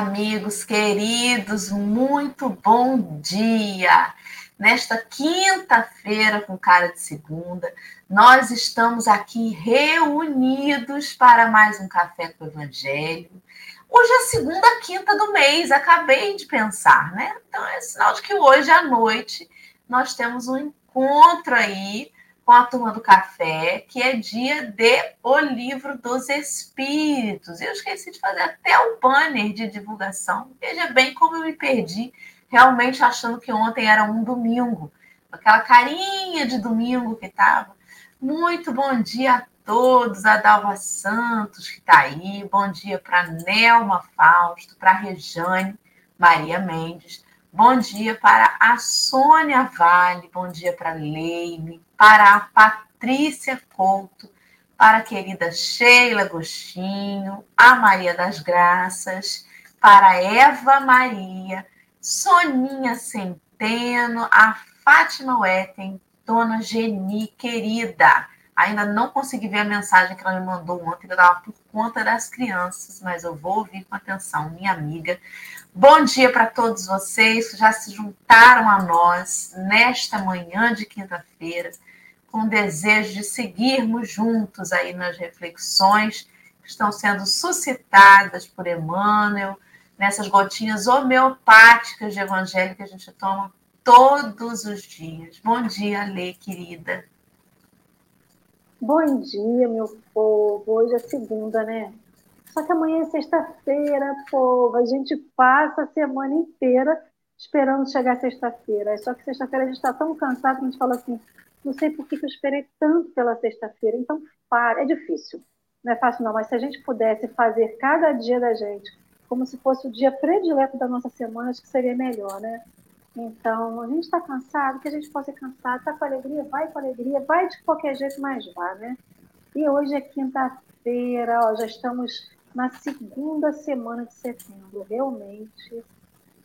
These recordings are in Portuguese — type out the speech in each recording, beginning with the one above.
amigos queridos, muito bom dia. Nesta quinta-feira, com cara de segunda, nós estamos aqui reunidos para mais um café com o Evangelho. Hoje é a segunda quinta do mês, acabei de pensar, né? Então é sinal de que hoje à noite nós temos um encontro aí com a turma do café, que é dia de O Livro dos Espíritos. Eu esqueci de fazer até o banner de divulgação. Veja bem como eu me perdi, realmente achando que ontem era um domingo. Aquela carinha de domingo que estava. Muito bom dia a todos, a Dalva Santos, que está aí. Bom dia para Nelma Fausto, para Rejane Maria Mendes. Bom dia para a Sônia Vale, bom dia para Leime, para a Patrícia Couto, para a querida Sheila Agostinho, a Maria das Graças, para Eva Maria, Soninha Centeno, a Fátima Wetten, Dona Geni, querida. Ainda não consegui ver a mensagem que ela me mandou ontem, eu estava por conta das crianças, mas eu vou ouvir com atenção, minha amiga. Bom dia para todos vocês que já se juntaram a nós nesta manhã de quinta-feira com desejo de seguirmos juntos aí nas reflexões que estão sendo suscitadas por Emmanuel, nessas gotinhas homeopáticas de evangelho que a gente toma todos os dias. Bom dia, Lê, querida. Bom dia, meu povo. Hoje é segunda, né? Só que amanhã é sexta-feira, povo. A gente passa a semana inteira esperando chegar sexta-feira. Só que sexta-feira a gente está tão cansado que a gente fala assim: não sei por que eu esperei tanto pela sexta-feira. Então, para. É difícil. Não é fácil, não. Mas se a gente pudesse fazer cada dia da gente como se fosse o dia predileto da nossa semana, acho que seria melhor, né? Então, a gente está cansado, que a gente possa ser cansado, está com alegria, vai com alegria, vai de qualquer jeito, mas vá, né? E hoje é quinta-feira, já estamos na segunda semana de setembro. Realmente,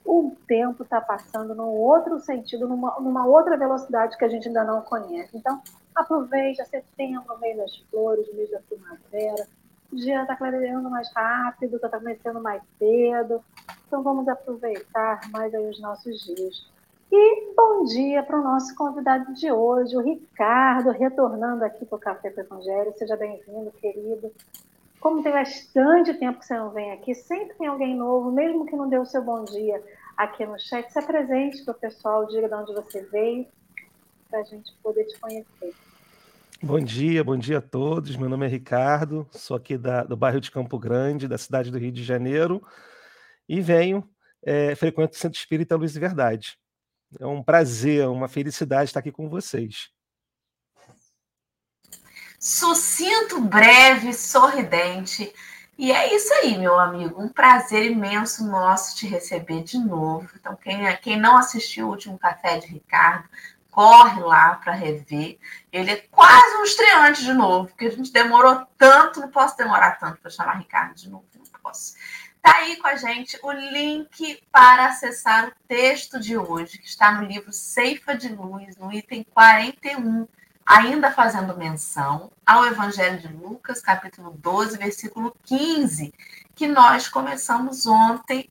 o tempo está passando num outro sentido, numa, numa, outra velocidade que a gente ainda não conhece. Então, aproveite setembro, mês das flores, mês da primavera. O dia está clareando mais rápido, está começando mais cedo. Então, vamos aproveitar mais aí os nossos dias. E bom dia para o nosso convidado de hoje, o Ricardo, retornando aqui para o Café com Evangelho. Seja bem-vindo, querido. Como tem bastante tempo que você não vem aqui, sempre tem alguém novo, mesmo que não dê o seu bom dia aqui no chat, se apresente para o pessoal, diga de onde você veio, para a gente poder te conhecer. Bom dia, bom dia a todos. Meu nome é Ricardo, sou aqui da, do bairro de Campo Grande, da cidade do Rio de Janeiro, e venho, é, frequento o Centro Espírita Luz e Verdade. É um prazer, uma felicidade estar aqui com vocês sucinto, breve, sorridente. E é isso aí, meu amigo. Um prazer imenso nosso te receber de novo. Então, quem, quem não assistiu o último Café de Ricardo, corre lá para rever. Ele é quase um estreante de novo, porque a gente demorou tanto, não posso demorar tanto para chamar Ricardo de novo, não posso. Tá aí com a gente o link para acessar o texto de hoje, que está no livro Ceifa de Luz, no item 41 ainda fazendo menção ao Evangelho de Lucas, capítulo 12, versículo 15, que nós começamos ontem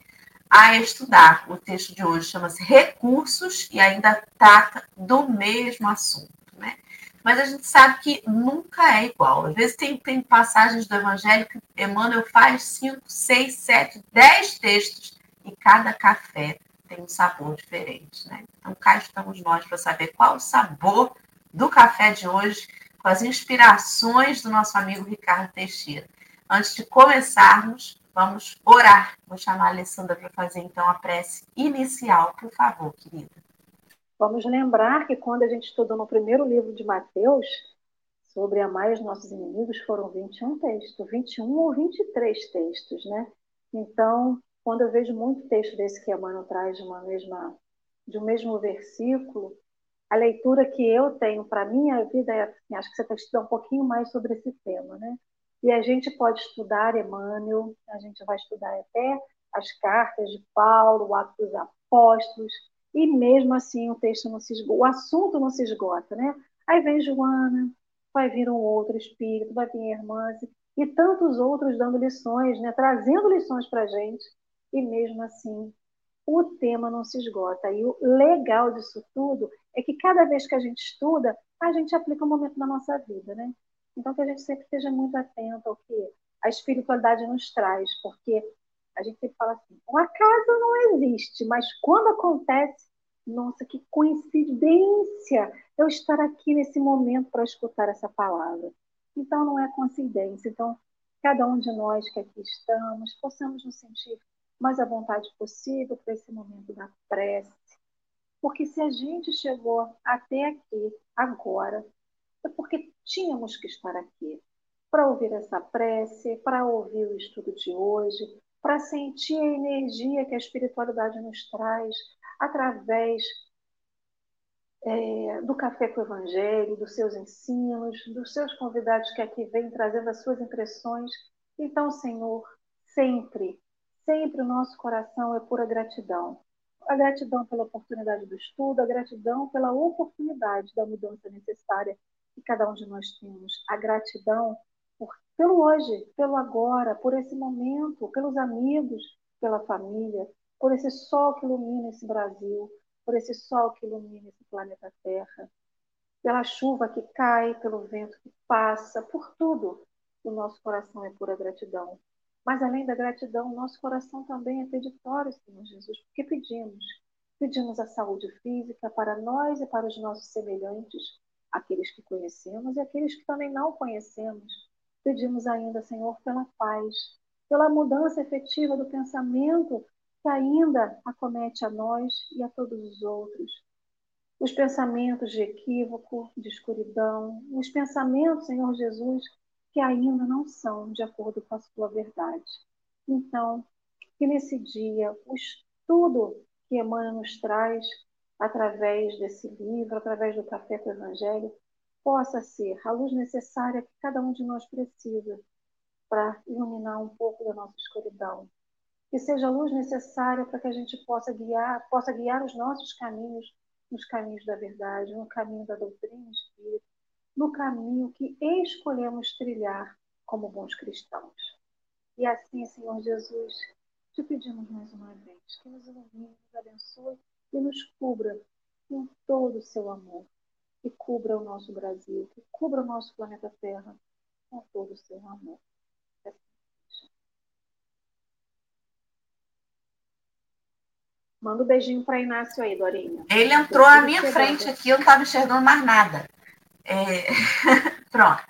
a estudar. O texto de hoje chama-se Recursos e ainda trata do mesmo assunto, né? Mas a gente sabe que nunca é igual. Às vezes tem, tem passagens do Evangelho que Emmanuel faz cinco, seis, sete, dez textos e cada café tem um sabor diferente, né? Então cá estamos nós para saber qual o sabor do café de hoje com as inspirações do nosso amigo Ricardo Teixeira. Antes de começarmos, vamos orar. Vou chamar a Alessandra para fazer então a prece inicial, por favor, querida. Vamos lembrar que quando a gente estudou no primeiro livro de Mateus, sobre amar os nossos inimigos, foram 21 textos, 21 ou 23 textos, né? Então, quando eu vejo muito texto desse que a Mano traz de uma mesma de um mesmo versículo, a leitura que eu tenho para a minha vida é assim, acho que você tem que estudar um pouquinho mais sobre esse tema, né? E a gente pode estudar Emmanuel, a gente vai estudar até as cartas de Paulo, o Ato dos Apóstolos, e mesmo assim o texto não se esgota, o assunto não se esgota, né? Aí vem Joana, vai vir um outro espírito, vai vir irmãs, e tantos outros dando lições, né, trazendo lições para a gente, e mesmo assim o tema não se esgota. E o legal disso tudo é que cada vez que a gente estuda, a gente aplica um momento na nossa vida, né? Então que a gente sempre esteja muito atento ao que a espiritualidade nos traz, porque a gente sempre fala assim, o acaso não existe, mas quando acontece, nossa, que coincidência eu estar aqui nesse momento para escutar essa palavra. Então não é coincidência. Então, cada um de nós que aqui estamos, possamos nos sentir mais à vontade possível para esse momento da prece. Porque se a gente chegou até aqui agora, é porque tínhamos que estar aqui para ouvir essa prece, para ouvir o estudo de hoje, para sentir a energia que a espiritualidade nos traz através é, do Café com o Evangelho, dos seus ensinos, dos seus convidados que aqui vêm trazendo as suas impressões. Então, Senhor, sempre Sempre o nosso coração é pura gratidão. A gratidão pela oportunidade do estudo, a gratidão pela oportunidade da mudança necessária que cada um de nós temos. A gratidão por, pelo hoje, pelo agora, por esse momento, pelos amigos, pela família, por esse sol que ilumina esse Brasil, por esse sol que ilumina esse planeta Terra, pela chuva que cai, pelo vento que passa, por tudo. O nosso coração é pura gratidão. Mas além da gratidão, nosso coração também é peditório, Senhor Jesus, porque pedimos. Pedimos a saúde física para nós e para os nossos semelhantes, aqueles que conhecemos e aqueles que também não conhecemos. Pedimos ainda, Senhor, pela paz, pela mudança efetiva do pensamento que ainda acomete a nós e a todos os outros. Os pensamentos de equívoco, de escuridão, os pensamentos, Senhor Jesus, que ainda não são de acordo com a sua verdade. Então, que nesse dia o estudo que Emmanuel nos traz através desse livro, através do Café com o Evangelho, possa ser a luz necessária que cada um de nós precisa para iluminar um pouco da nossa escuridão. Que seja a luz necessária para que a gente possa guiar, possa guiar os nossos caminhos nos caminhos da verdade, no caminho da doutrina espírita, no caminho que escolhemos trilhar como bons cristãos. E assim, Senhor Jesus, te pedimos mais uma vez que nos ilumine, nos abençoe e nos cubra com todo o seu amor. Que cubra o nosso Brasil, que cubra o nosso planeta Terra com todo o seu amor. Manda um beijinho para Inácio aí, Dorinha. Ele entrou à minha frente aqui, eu não estava enxergando mais nada. É... Pronto.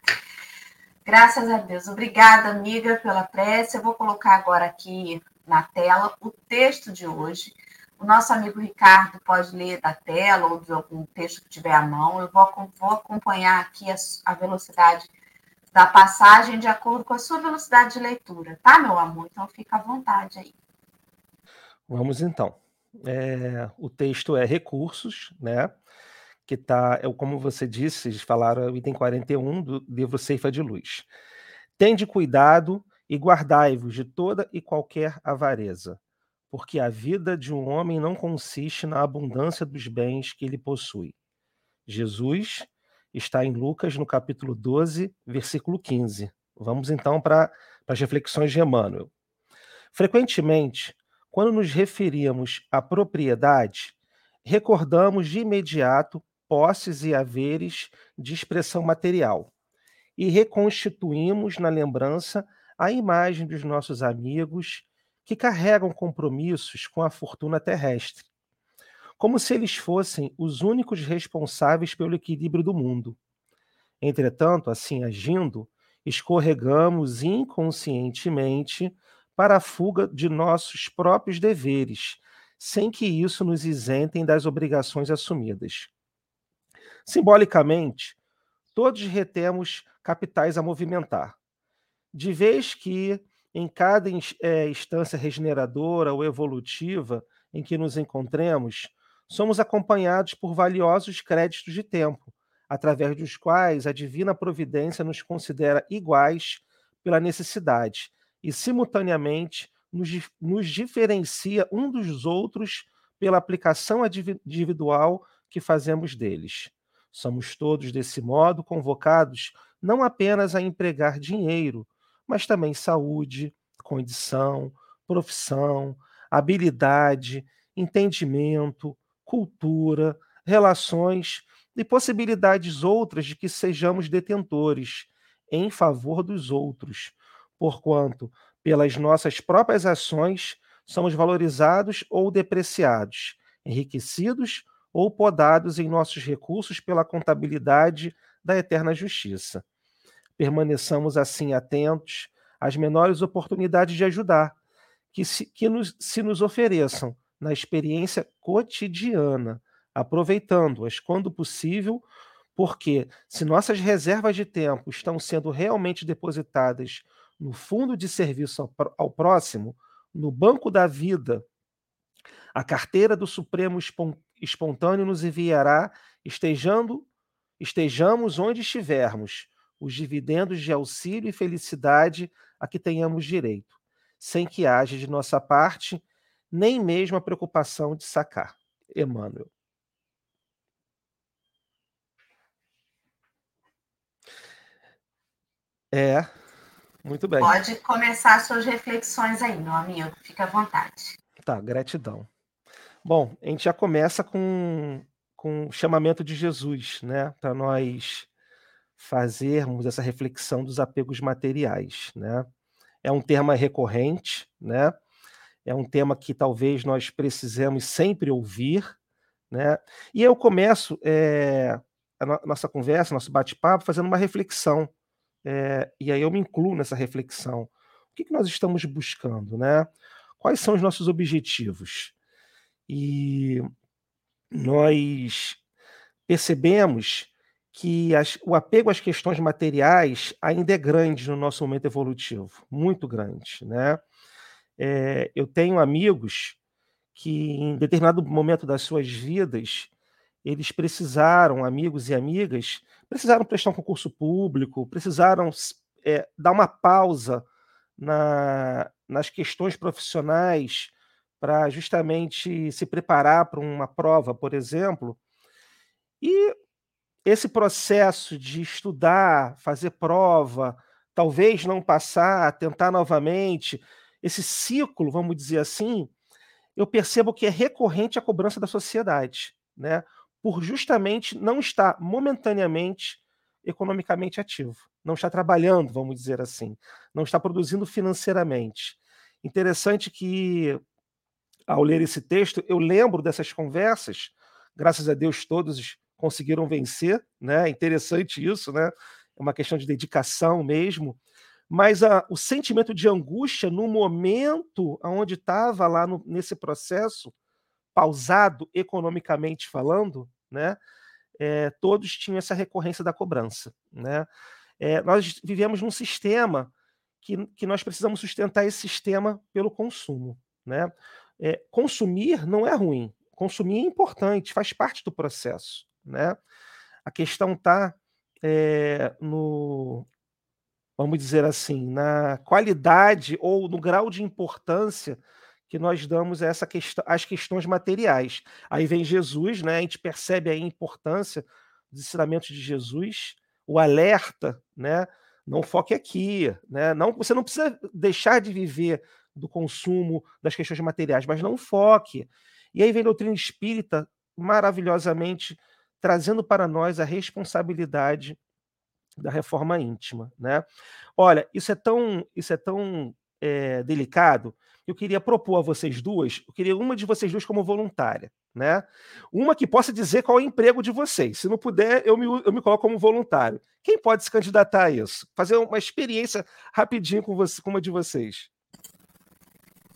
Graças a Deus. Obrigada, amiga, pela prece. Eu vou colocar agora aqui na tela o texto de hoje. O nosso amigo Ricardo pode ler da tela ou de algum texto que tiver à mão. Eu vou, vou acompanhar aqui a, a, velocidade da passagem de acordo com a sua velocidade de leitura, tá, meu amor? Então fica à vontade aí. Vamos então. É, o texto é recursos, né? Que está, é, como você disse, falaram o item 41 do livro Ceifa de Luz. Tende cuidado e guardai-vos de toda e qualquer avareza, porque a vida de um homem não consiste na abundância dos bens que ele possui. Jesus está em Lucas, no capítulo 12, versículo 15. Vamos então para as reflexões de Emmanuel. Frequentemente, quando nos referimos à propriedade, recordamos de imediato posses e haveres de expressão material e reconstituímos na lembrança a imagem dos nossos amigos que carregam compromissos com a fortuna terrestre, como se eles fossem os únicos responsáveis pelo equilíbrio do mundo. Entretanto, assim agindo, escorregamos inconscientemente para a fuga de nossos próprios deveres, sem que isso nos isentem das obrigações assumidas. Simbolicamente, todos retemos capitais a movimentar. De vez que, em cada é, instância regeneradora ou evolutiva em que nos encontremos, somos acompanhados por valiosos créditos de tempo, através dos quais a divina providência nos considera iguais pela necessidade e, simultaneamente, nos, nos diferencia um dos outros pela aplicação individual que fazemos deles. Somos todos, desse modo, convocados não apenas a empregar dinheiro, mas também saúde, condição, profissão, habilidade, entendimento, cultura, relações e possibilidades outras de que sejamos detentores em favor dos outros, porquanto, pelas nossas próprias ações, somos valorizados ou depreciados, enriquecidos ou podados em nossos recursos pela contabilidade da eterna justiça. Permaneçamos assim atentos às menores oportunidades de ajudar, que se, que nos, se nos ofereçam na experiência cotidiana, aproveitando-as quando possível, porque se nossas reservas de tempo estão sendo realmente depositadas no fundo de serviço ao, ao próximo, no banco da vida, a carteira do Supremo espontâneo nos enviará, estejando, estejamos onde estivermos, os dividendos de auxílio e felicidade a que tenhamos direito, sem que haja de nossa parte nem mesmo a preocupação de sacar. Emmanuel. É, muito bem. Pode começar suas reflexões aí, meu amigo. Fica à vontade. Tá, gratidão. Bom, a gente já começa com, com o chamamento de Jesus, né? Para nós fazermos essa reflexão dos apegos materiais, né? É um tema recorrente, né? É um tema que talvez nós precisemos sempre ouvir, né? E eu começo é, a no nossa conversa, nosso bate-papo, fazendo uma reflexão é, e aí eu me incluo nessa reflexão. O que, que nós estamos buscando, né? Quais são os nossos objetivos? E nós percebemos que as, o apego às questões materiais ainda é grande no nosso momento evolutivo, muito grande, né? É, eu tenho amigos que em determinado momento das suas vidas eles precisaram, amigos e amigas, precisaram prestar um concurso público, precisaram é, dar uma pausa na, nas questões profissionais para justamente se preparar para uma prova, por exemplo. E esse processo de estudar, fazer prova, talvez não passar, tentar novamente, esse ciclo, vamos dizer assim, eu percebo que é recorrente a cobrança da sociedade, né? por justamente não estar momentaneamente economicamente ativo, não está trabalhando, vamos dizer assim, não está produzindo financeiramente. Interessante que, ao ler esse texto, eu lembro dessas conversas, graças a Deus todos conseguiram vencer, né? Interessante isso, né? É uma questão de dedicação mesmo. Mas a, o sentimento de angústia no momento onde estava lá no, nesse processo, pausado economicamente falando, né? É, todos tinham essa recorrência da cobrança, né? É, nós vivemos num sistema que, que nós precisamos sustentar esse sistema pelo consumo, né? É, consumir não é ruim, consumir é importante, faz parte do processo, né? A questão está no, vamos dizer assim, na qualidade ou no grau de importância que nós damos a essa questão, às questões materiais. Aí vem Jesus, né? A gente percebe a importância dos ensinamentos de Jesus, o alerta, né? Não foque aqui, né? Não, você não precisa deixar de viver do consumo das questões materiais, mas não foque. E aí vem a doutrina espírita maravilhosamente trazendo para nós a responsabilidade da reforma íntima, né? Olha, isso é tão, isso é tão é, delicado eu queria propor a vocês duas, eu queria uma de vocês duas como voluntária, né? Uma que possa dizer qual é o emprego de vocês. Se não puder, eu me, eu me coloco como voluntário. Quem pode se candidatar a isso? Fazer uma experiência rapidinho com, você, com uma de vocês.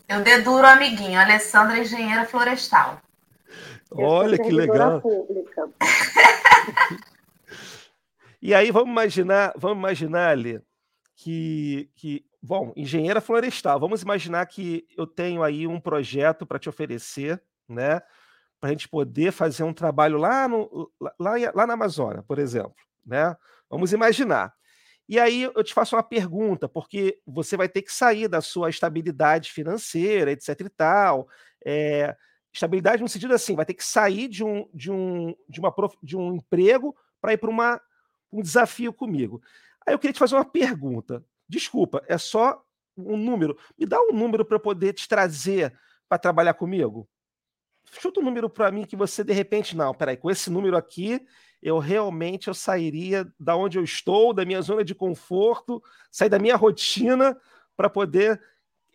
Eu deduro o amiguinho, Alessandra Engenheira Florestal. Olha que legal. e aí, vamos imaginar, vamos imaginar ali que, que Bom, engenheira florestal. Vamos imaginar que eu tenho aí um projeto para te oferecer, né? Para a gente poder fazer um trabalho lá, no, lá, lá na Amazônia, por exemplo, né? Vamos imaginar. E aí eu te faço uma pergunta, porque você vai ter que sair da sua estabilidade financeira, etc e tal. É, estabilidade no sentido assim, vai ter que sair de um, de um, de uma, de um emprego para ir para um desafio comigo. Aí eu queria te fazer uma pergunta. Desculpa, é só um número. Me dá um número para eu poder te trazer para trabalhar comigo. Chuta um número para mim que você de repente não, peraí, com esse número aqui eu realmente eu sairia da onde eu estou, da minha zona de conforto, sair da minha rotina para poder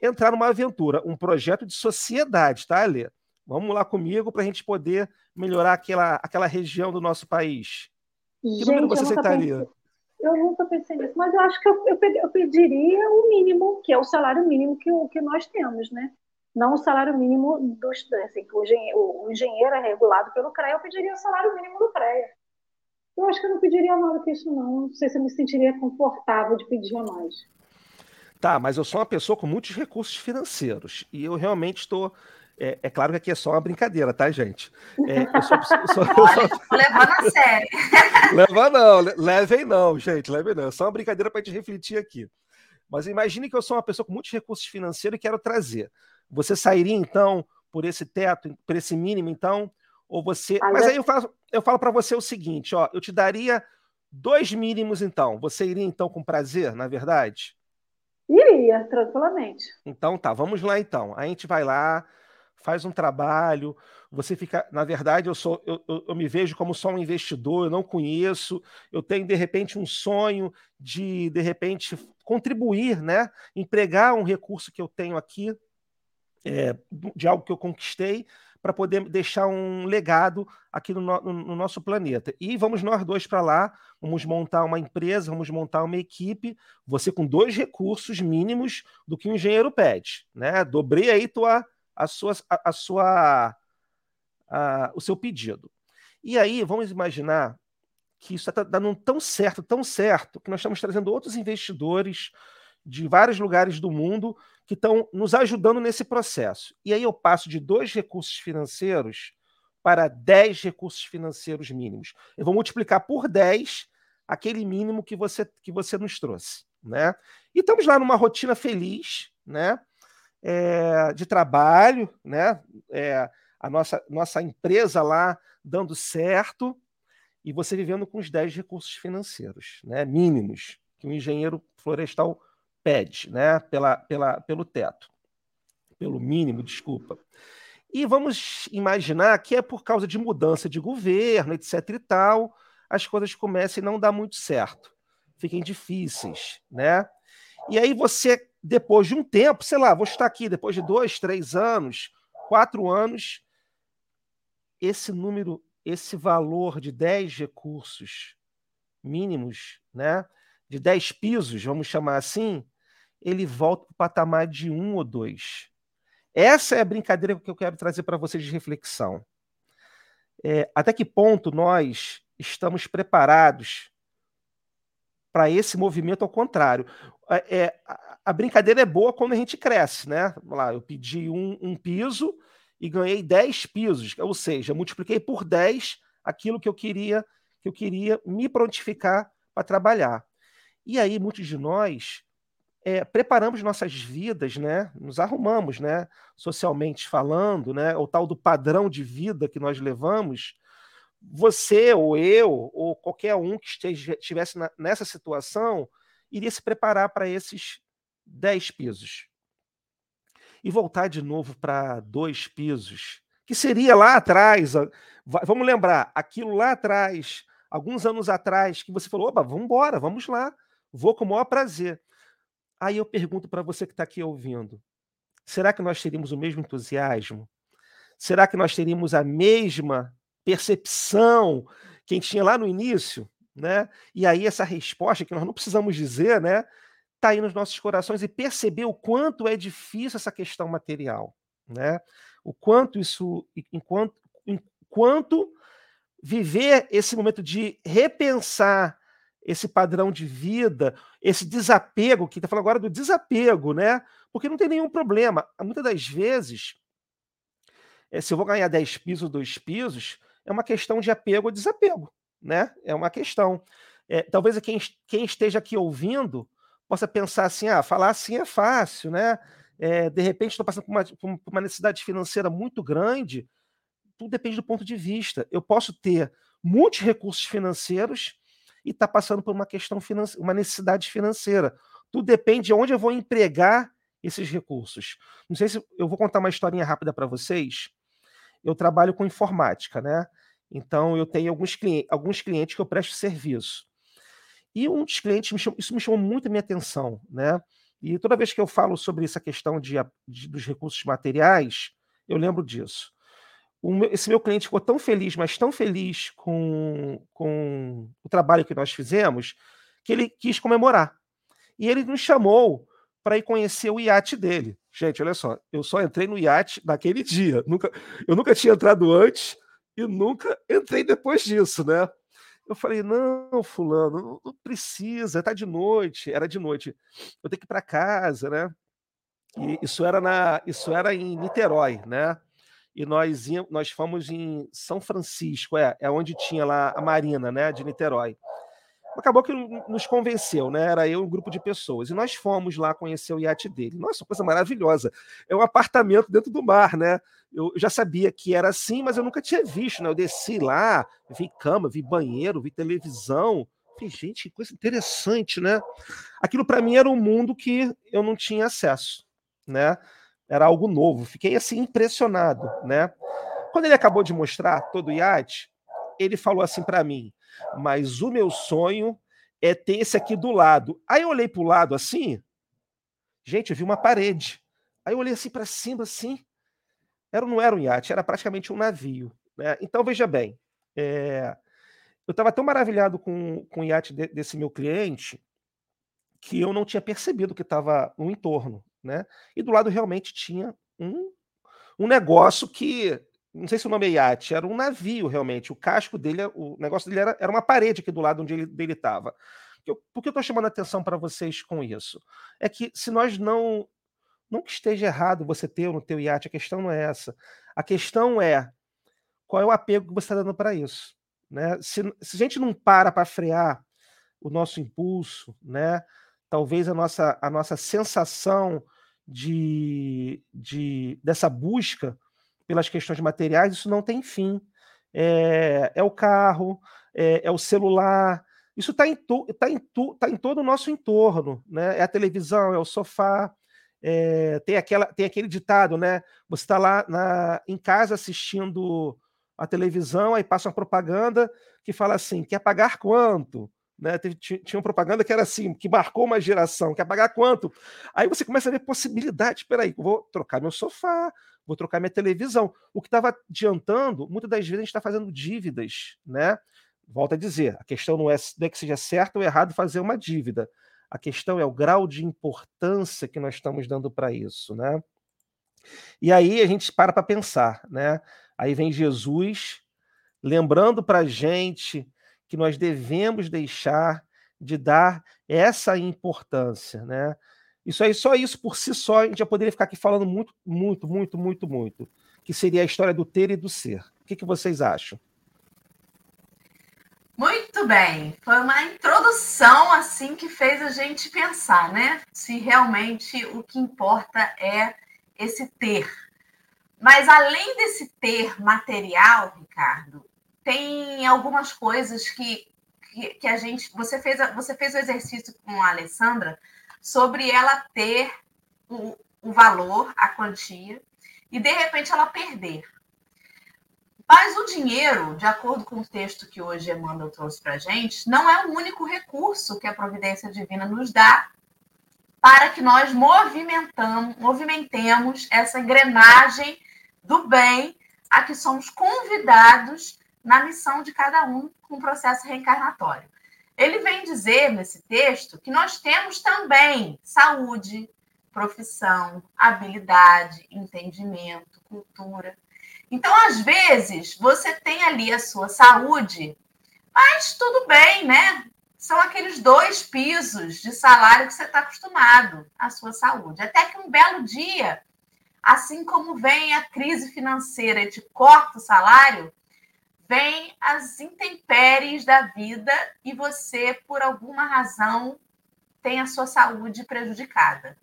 entrar numa aventura, um projeto de sociedade, tá, Alê? Vamos lá comigo para a gente poder melhorar aquela, aquela região do nosso país. Gente, que número você aceitaria? Pensei, eu nunca pensei nisso, mas eu acho que eu, eu, eu, pediria o mínimo, que é o salário mínimo que, que nós temos, né? Não o salário mínimo do estudante. Assim, o, engenheiro, o engenheiro é regulado pelo CREA, eu pediria o salário mínimo do CREA. Eu acho que eu não pediria nada que isso, não. Não sei se eu me sentiria confortável de pedir mais. Tá, mas eu sou uma pessoa com muitos recursos financeiros e eu realmente estou. É, é, claro que aqui é só uma brincadeira, tá, gente? É, eu sou, sou, eu sou... levando a sério. Leva não, levem não, gente, levem não. É só uma brincadeira para a gente refletir aqui. Mas imagine que eu sou uma pessoa com muitos recursos financeiros e quero trazer. Você sairia, então, por esse teto, por esse mínimo, então? Ou você. Ah, Mas aí eu falo, eu falo para você o seguinte: ó, eu te daria dois mínimos, então. Você iria, então, com prazer, na verdade? Iria, tranquilamente. Então tá, vamos lá então. A gente vai lá, faz um trabalho, você fica. Na verdade, eu sou, eu, eu, eu, me vejo como só um investidor, eu não conheço, eu tenho, de repente, um sonho de, de repente, contribuir, né? Empregar um recurso que eu tenho aqui, é, de algo que eu conquistei, para poder deixar um legado aqui no, no, no, nosso planeta. E vamos nós dois para lá, vamos montar uma empresa, vamos montar uma equipe, você com dois recursos mínimos do que o engenheiro pede. Né? Dobrei aí tua, a sua, a, a sua, a, o seu pedido. E aí, vamos imaginar que isso está dando tão certo, tão certo, que nós estamos trazendo outros investidores de vários lugares do mundo que estão nos ajudando nesse processo. E aí eu passo de dois recursos financeiros para dez recursos financeiros mínimos. Eu vou multiplicar por 10 aquele mínimo que você, que você nos trouxe. Né? E estamos lá numa rotina feliz, né? É, de trabalho, né? É, a nossa, nossa empresa lá dando certo, e você vivendo com os 10 recursos financeiros, né? Mínimos, que o engenheiro florestal pede, né, pela, pela, pelo teto, pelo mínimo, desculpa. E vamos imaginar que é por causa de mudança de governo, etc. e tal, as coisas comecem a não dar muito certo, fiquem difíceis, né? E aí você, depois de um tempo, sei lá, vou estar aqui depois de dois, três anos, quatro anos, esse número, esse valor de 10 recursos mínimos, né? De 10 pisos, vamos chamar assim, ele volta para o patamar de um ou dois. Essa é a brincadeira que eu quero trazer para vocês de reflexão. É, até que ponto nós estamos preparados para esse movimento ao contrário? É, é, a, a, brincadeira é boa quando a gente cresce, né? Lá, eu pedi um, um piso e ganhei 10 pisos, ou seja, multipliquei por 10 aquilo que eu queria que eu queria me prontificar para trabalhar. E aí muitos de nós é, preparamos nossas vidas, né? Nos arrumamos, né? Socialmente falando, né? O tal do padrão de vida que nós levamos. Você ou eu ou qualquer um que estivesse nessa situação iria se preparar para esses 10 pisos. E voltar de novo para dois pisos, que seria lá atrás. Vamos lembrar, aquilo lá atrás, alguns anos atrás, que você falou: opa, vamos embora, vamos lá, vou com o maior prazer. Aí eu pergunto para você que está aqui ouvindo: será que nós teríamos o mesmo entusiasmo? Será que nós teríamos a mesma percepção que a gente tinha lá no início? Né? E aí, essa resposta que nós não precisamos dizer, né? Está aí nos nossos corações e perceber o quanto é difícil essa questão material, né? O quanto isso, enquanto, enquanto viver esse momento de repensar esse padrão de vida, esse desapego, que está falando agora do desapego, né? Porque não tem nenhum problema. Muitas das vezes, é, se eu vou ganhar 10 pisos, 2 pisos, é uma questão de apego ou desapego, né? É uma questão. É, talvez quem, quem esteja aqui ouvindo possa pensar assim: ah, falar assim é fácil, né? É, de repente estou passando por uma, por uma necessidade financeira muito grande. Tudo depende do ponto de vista. Eu posso ter muitos recursos financeiros e está passando por uma questão financeira, uma necessidade financeira. Tudo depende de onde eu vou empregar esses recursos. Não sei se eu vou contar uma historinha rápida para vocês. Eu trabalho com informática, né? Então eu tenho alguns clientes, alguns clientes que eu presto serviço. E um dos clientes, me chamou, isso me chamou muito a minha atenção, né? E toda vez que eu falo sobre essa questão de, de dos recursos materiais, eu lembro disso. Meu, esse meu cliente ficou tão feliz, mas tão feliz com, com o trabalho que nós fizemos, que ele quis comemorar. E ele nos chamou para ir conhecer o iate dele. Gente, olha só, eu só entrei no iate naquele dia. Nunca, eu nunca tinha entrado antes e nunca entrei depois disso, né? Eu falei, não, fulano, não, precisa, tá de noite, era de noite. Eu tenho que ir para casa, né? E isso era na, isso era em Niterói, né? E nós íamos, nós fomos em São Francisco, é, é onde tinha lá a marina, né, de Niterói. Acabou que nos convenceu, né? Era eu e um grupo de pessoas. E nós fomos lá conhecer o iate dele. Nossa, coisa maravilhosa. É um apartamento dentro do mar, né? Eu já sabia que era assim, mas eu nunca tinha visto, né? Eu desci lá, vi cama, vi banheiro, vi televisão. Falei, gente, que coisa interessante, né? Aquilo para mim era um mundo que eu não tinha acesso, né? Era algo novo. Fiquei assim impressionado, né? Quando ele acabou de mostrar todo o iate, ele falou assim para mim: mas o meu sonho é ter esse aqui do lado. Aí eu olhei para o lado assim, gente, eu vi uma parede. Aí eu olhei assim para cima, assim, era, não era um iate, era praticamente um navio. Né? Então, veja bem, é, eu estava tão maravilhado com, com o iate de, desse meu cliente que eu não tinha percebido que estava no entorno. Né? E do lado realmente tinha um, um negócio que não sei se o nome é iate, era um navio realmente. O casco dele, o negócio dele era, era uma parede aqui do lado onde ele estava. Por que eu estou chamando a atenção para vocês com isso? É que se nós não. Não que esteja errado você ter no teu iate, a questão não é essa. A questão é qual é o apego que você está dando para isso. Né? Se, se a gente não para para frear o nosso impulso, né? talvez a nossa, a nossa sensação de, de dessa busca pelas questões materiais, isso não tem fim. É, é o carro, é, é, o celular, isso está em, tá em, to, tá em todo o nosso entorno, né? É a televisão, é o sofá, é, tem, aquela, tem aquele ditado, né? Você está lá na, em casa assistindo a televisão, aí passa uma propaganda que fala assim: quer pagar quanto? Né? Tinha uma propaganda que era assim, que marcou uma geração, quer pagar quanto? Aí você começa a ver possibilidades. Peraí, vou trocar meu sofá, vou trocar minha televisão. O que estava adiantando, muitas das vezes a gente está fazendo dívidas, né? Volto a dizer, a questão não é, não é que seja certo ou errado fazer uma dívida. A questão é o grau de importância que nós estamos dando para isso, né? E aí a gente para para pensar, né? Aí vem Jesus lembrando para a gente que nós devemos deixar de dar essa importância, né? Isso aí, só isso por si só, a gente já poderia ficar aqui falando muito, muito, muito, muito, muito. Que seria a história do ter e do ser. O que, que vocês acham? Muito bem. Foi uma introdução assim que fez a gente pensar, né? Se realmente o que importa é esse ter. Mas além desse ter material, Ricardo, tem algumas coisas que, que, que a gente. Você fez, você fez o exercício com a Alessandra sobre ela ter o, o valor, a quantia, e de repente ela perder. Mas o dinheiro, de acordo com o texto que hoje Emmanuel trouxe para a gente, não é o único recurso que a providência divina nos dá para que nós movimentamos, movimentemos essa engrenagem do bem a que somos convidados na missão de cada um com o processo reencarnatório. Ele vem dizer nesse texto que nós temos também saúde, profissão, habilidade, entendimento, cultura. Então, às vezes, você tem ali a sua saúde, mas tudo bem, né? São aqueles dois pisos de salário que você está acostumado, a sua saúde. Até que um belo dia, assim como vem a crise financeira e te corta o salário, vem as intempéries da vida e você, por alguma razão, tem a sua saúde prejudicada.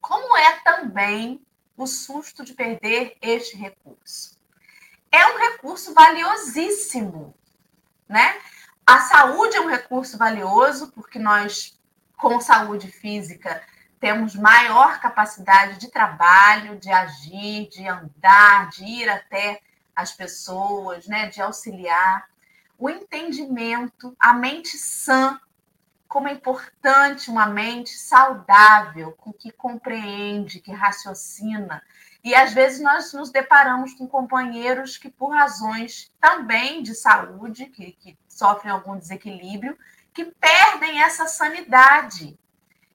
Como é também o susto de perder este recurso? É um recurso valiosíssimo, né? A saúde é um recurso valioso porque nós com saúde física, temos maior capacidade de trabalho, de agir, de andar, de ir até as pessoas, né, de auxiliar. O entendimento, a mente sã, como é importante uma mente saudável, com que compreende, que raciocina. E às vezes nós nos deparamos com companheiros que, por razões também de saúde, que, que sofrem algum desequilíbrio, que perdem essa sanidade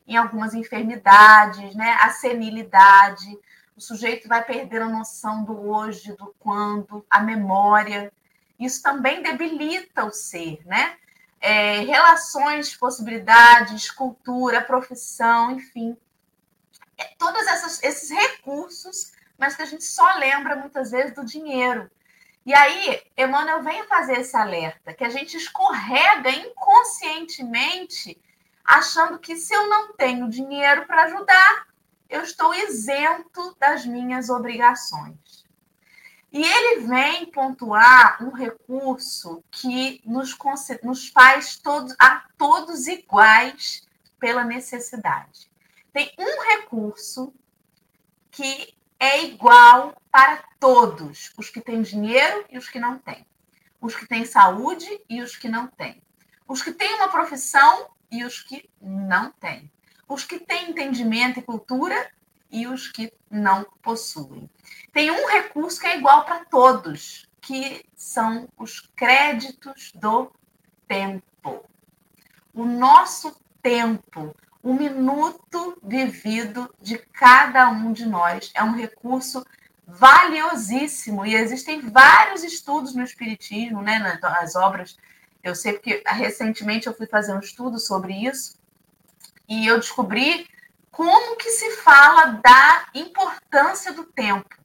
em algumas enfermidades, né? A senilidade, o sujeito vai perder a noção do hoje, do quando, a memória. Isso também debilita o ser, né? É, relações, possibilidades, cultura, profissão, enfim. É, todos esses recursos, mas que a gente só lembra muitas vezes do dinheiro. E aí, Emmanuel vem fazer esse alerta, que a gente escorrega inconscientemente, achando que se eu não tenho dinheiro para ajudar, eu estou isento das minhas obrigações. E ele vem pontuar um recurso que nos, nos faz todos, a todos iguais pela necessidade. Tem um recurso que é igual para todos, os que têm dinheiro e os que não têm, os que têm saúde e os que não têm, os que têm uma profissão e os que não têm, os que têm entendimento e cultura e os que não possuem. Tem um recurso que é igual para todos, que são os créditos do tempo. O nosso tempo, o minuto vivido de cada um de nós é um recurso valiosíssimo e existem vários estudos no espiritismo, né, nas obras. Eu sei porque recentemente eu fui fazer um estudo sobre isso e eu descobri como que se fala da importância do tempo.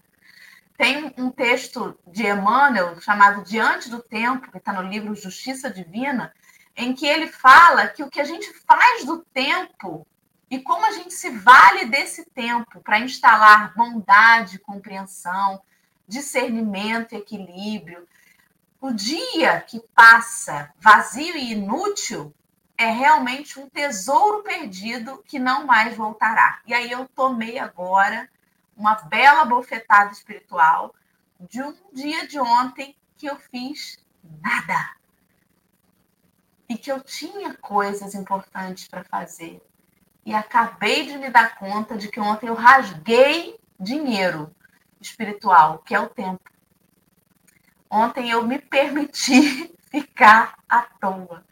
Tem um texto de Emmanuel chamado Diante do Tempo, que está no livro Justiça Divina, em que ele fala que o que a gente faz do tempo e como a gente se vale desse tempo para instalar bondade, compreensão, discernimento equilíbrio. O dia que passa vazio e inútil é realmente um tesouro perdido que não mais voltará. E aí eu tomei agora uma bela bofetada espiritual de um dia de ontem que eu fiz nada e que eu tinha coisas importantes para fazer. E acabei de me dar conta de que ontem eu rasguei dinheiro espiritual, que é o tempo. Ontem eu me permiti ficar à toa.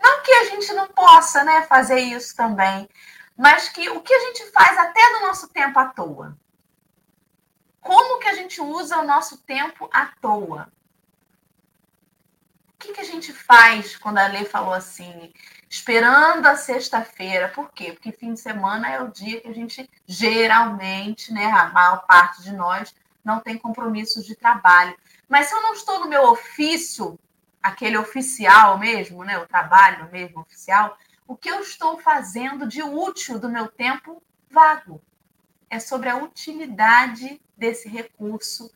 Não que a gente não possa né, fazer isso também, mas que o que a gente faz até do nosso tempo à toa. Como que a gente usa o nosso tempo à toa? que, que a gente faz quando a lei falou assim, esperando a sexta-feira? Por quê? Porque fim de semana é o dia que a gente geralmente, né, a maior parte de nós, não tem compromissos de trabalho. Mas se eu não estou no meu ofício, aquele oficial mesmo, né, o trabalho mesmo oficial, o que eu estou fazendo de útil do meu tempo vago? É sobre a utilidade desse recurso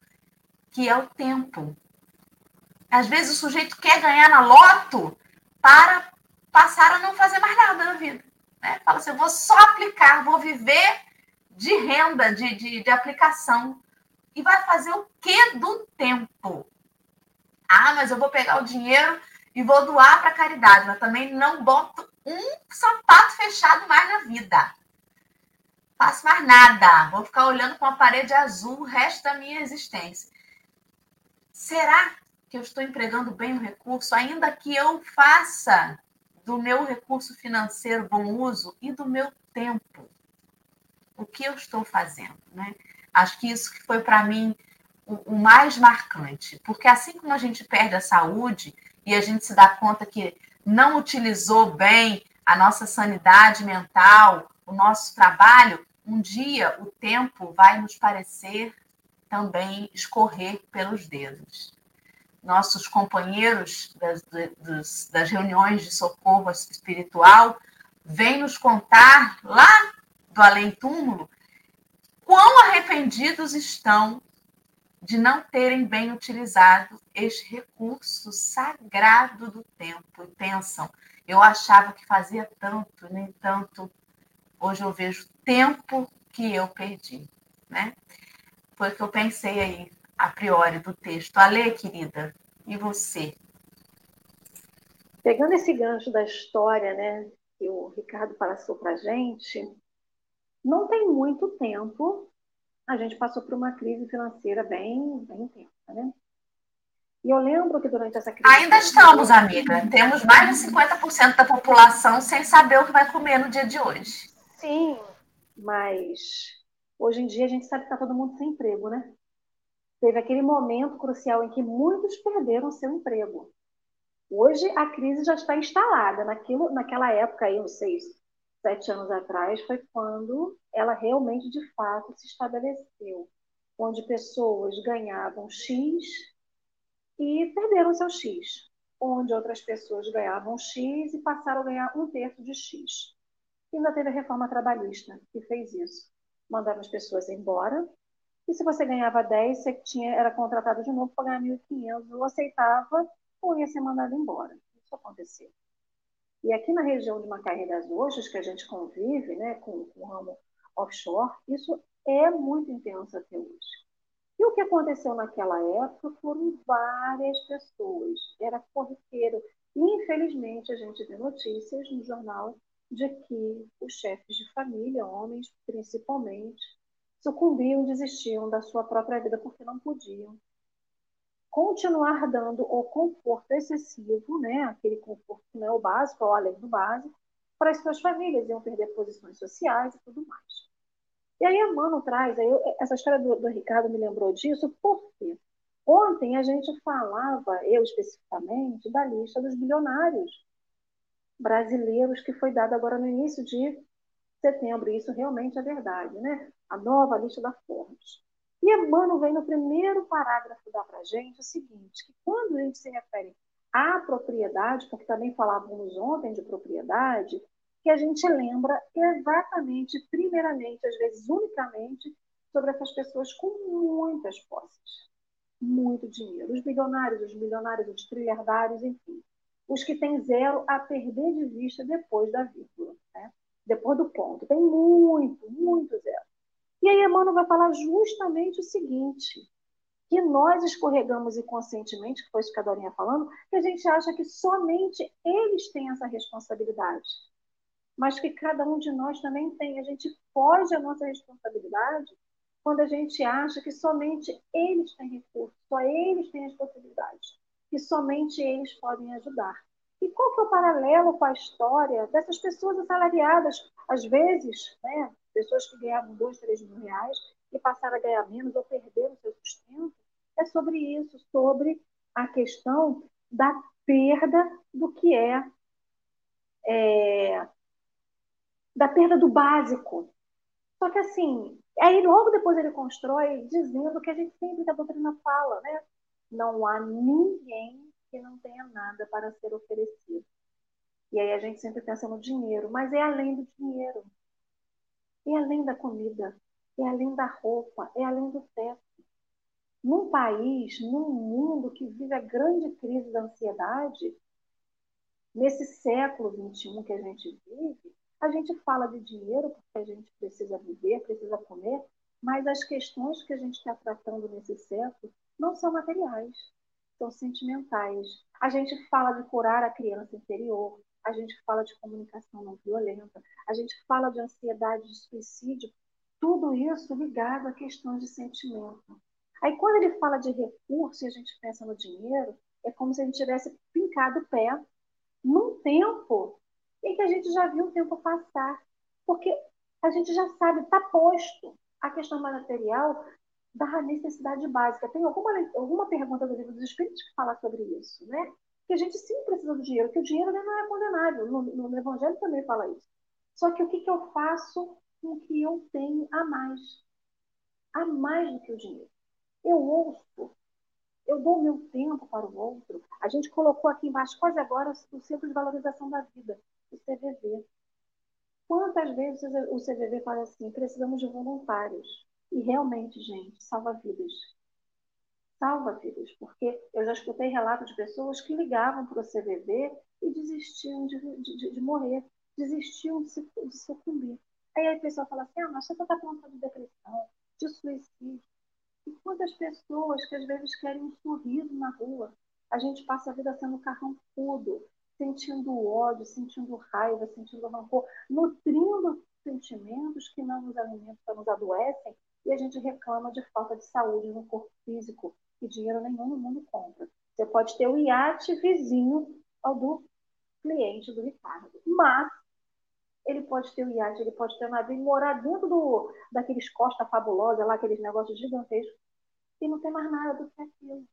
que é o tempo. Às vezes o sujeito quer ganhar na loto para passar a não fazer mais nada na vida. Né? Fala assim, eu vou só aplicar, vou viver de renda, de, de, de aplicação. E vai fazer o que do tempo? Ah, mas eu vou pegar o dinheiro e vou doar para caridade, mas também não boto um sapato fechado mais na vida. Faço mais nada. Vou ficar olhando com a parede azul o resto da minha existência. Será que eu estou empregando bem o recurso, ainda que eu faça do meu recurso financeiro bom uso e do meu tempo. O que eu estou fazendo, né? Acho que isso que foi para mim o, mais marcante, porque assim como a gente perde a saúde e a gente se dá conta que não utilizou bem a nossa sanidade mental, o nosso trabalho, um dia o tempo vai nos parecer também escorrer pelos dedos. Nossos companheiros das, das, das reuniões de socorro espiritual vêm nos contar lá do além-túmulo quão arrependidos estão de não terem bem utilizado este recurso sagrado do tempo. E pensam, Eu achava que fazia tanto, nem tanto. Hoje eu vejo tempo que eu perdi, né? Foi o que eu pensei aí, a priori, do texto. Ale, querida, e você? Pegando esse gancho da história, né, que o Ricardo passou para a gente, não tem muito tempo a gente passou por uma crise financeira bem, bem intensa, né? E eu lembro que durante essa crise. Ainda estamos, amiga. Temos mais de 50% da população sem saber o que vai comer no dia de hoje. Sim, mas hoje em dia a gente sabe que está todo mundo sem emprego, né? Teve aquele momento crucial em que muitos perderam seu emprego. Hoje a crise já está instalada. Naquilo, naquela época aí, não sei, sete anos atrás, foi quando ela realmente, de fato, se estabeleceu, onde pessoas ganhavam X e perderam seu X, onde outras pessoas ganhavam X e passaram a ganhar um terço de X. E ainda teve a reforma trabalhista, que fez isso. Mandaram as pessoas embora, e se você ganhava 10, você tinha, era contratado de novo para ganhar 1.500, ou aceitava ou ia ser mandado embora. Isso aconteceu. E aqui na região de Macaé das Ostras, que a gente convive né, com, com o ramo offshore, isso é muito intenso até hoje. E o que aconteceu naquela época foram várias pessoas, era corriqueiro. Infelizmente, a gente vê notícias no jornal de que os chefes de família, homens principalmente, sucumbiam, desistiam da sua própria vida porque não podiam continuar dando o conforto excessivo, né, aquele conforto não é o básico, ou além do básico, para as suas famílias, iam perder posições sociais e tudo mais. E aí a Mano traz, aí eu, essa história do, do, Ricardo me lembrou disso, porque ontem a gente falava, eu especificamente, da lista dos bilionários brasileiros que foi dada agora no início de setembro, e isso realmente é verdade, né? A nova lista da Forbes. E Mano vem no primeiro parágrafo dar para a gente o seguinte, que quando a gente se refere à propriedade, porque também falávamos ontem de propriedade, que a gente lembra exatamente, primeiramente, às vezes unicamente, sobre essas pessoas com muitas posses, muito dinheiro. Os bilionários, os milionários, os trilhardários, enfim. Os que têm zero a perder de vista depois da vírgula, né? depois do ponto. Tem muito, muito zero. E aí Emmanuel vai falar justamente o seguinte, que nós escorregamos inconscientemente, que foi isso que a Dorinha falando, que a gente acha que somente eles têm essa responsabilidade mas que cada um de nós também tem. A gente foge a nossa responsabilidade quando a gente acha que somente eles têm recursos, só eles têm as possibilidades, que somente eles podem ajudar. E qual que é o paralelo com a história dessas pessoas assalariadas, às vezes, né, pessoas que ganhavam dois, três mil reais e passaram a ganhar menos ou perderam seu sustento? É sobre isso, sobre a questão da perda do que é, é da perda do básico. Só que assim, aí logo depois ele constrói dizendo que a gente sempre, que a doutrina fala, né? Não há ninguém que não tenha nada para ser oferecido. E aí a gente sempre pensa no dinheiro, mas é além do dinheiro. É além da comida, é além da roupa, é além do teto. Num país, num mundo que vive a grande crise da ansiedade, nesse século XXI que a gente vive, a gente fala de dinheiro porque a gente precisa viver, precisa comer, mas as questões que a gente está tratando nesse século não são materiais, são sentimentais. A gente fala de curar a criança interior, a gente fala de comunicação não violenta, a gente fala de ansiedade, de suicídio, tudo isso ligado a questões de sentimento. Aí quando ele fala de recurso e a gente pensa no dinheiro, é como se a gente tivesse pincado o pé num tempo e que a gente já viu o tempo passar. Porque a gente já sabe, está posto a questão material da necessidade básica. Tem alguma, alguma pergunta do livro dos Espíritos que fala sobre isso, né? Que a gente sim precisa do dinheiro, que o dinheiro não é condenável. No, no Evangelho também fala isso. Só que o que, que eu faço com que eu tenho a mais? A mais do que o dinheiro. Eu ouço, eu dou meu tempo para o outro. A gente colocou aqui embaixo, quase agora, o Centro de Valorização da Vida o CVV. Quantas vezes o CVV fala assim, precisamos de voluntários. E realmente, gente, salva vidas. Salva vidas, porque eu já escutei relatos de pessoas que ligavam para o CVV e desistiam de, de, de morrer, desistiam de, se, de sucumbir. Aí a pessoa fala assim, ah, mas você está falando de depressão, de suicídio. E quantas pessoas que às vezes querem um sorriso na rua, a gente passa a vida sendo carrancudo, sentindo ódio, sentindo raiva, sentindo rancor, nutrindo sentimentos que não nos alimentam, nos adoecem, e a gente reclama de falta de saúde no corpo físico, que dinheiro nenhum no mundo compra. Você pode ter o iate vizinho ao do cliente do Ricardo, mas ele pode ter o iate, ele pode ter o navio, morar dentro do, daqueles Costa Fabulosa, lá, aqueles negócios gigantescos, e não tem mais nada do que aquilo.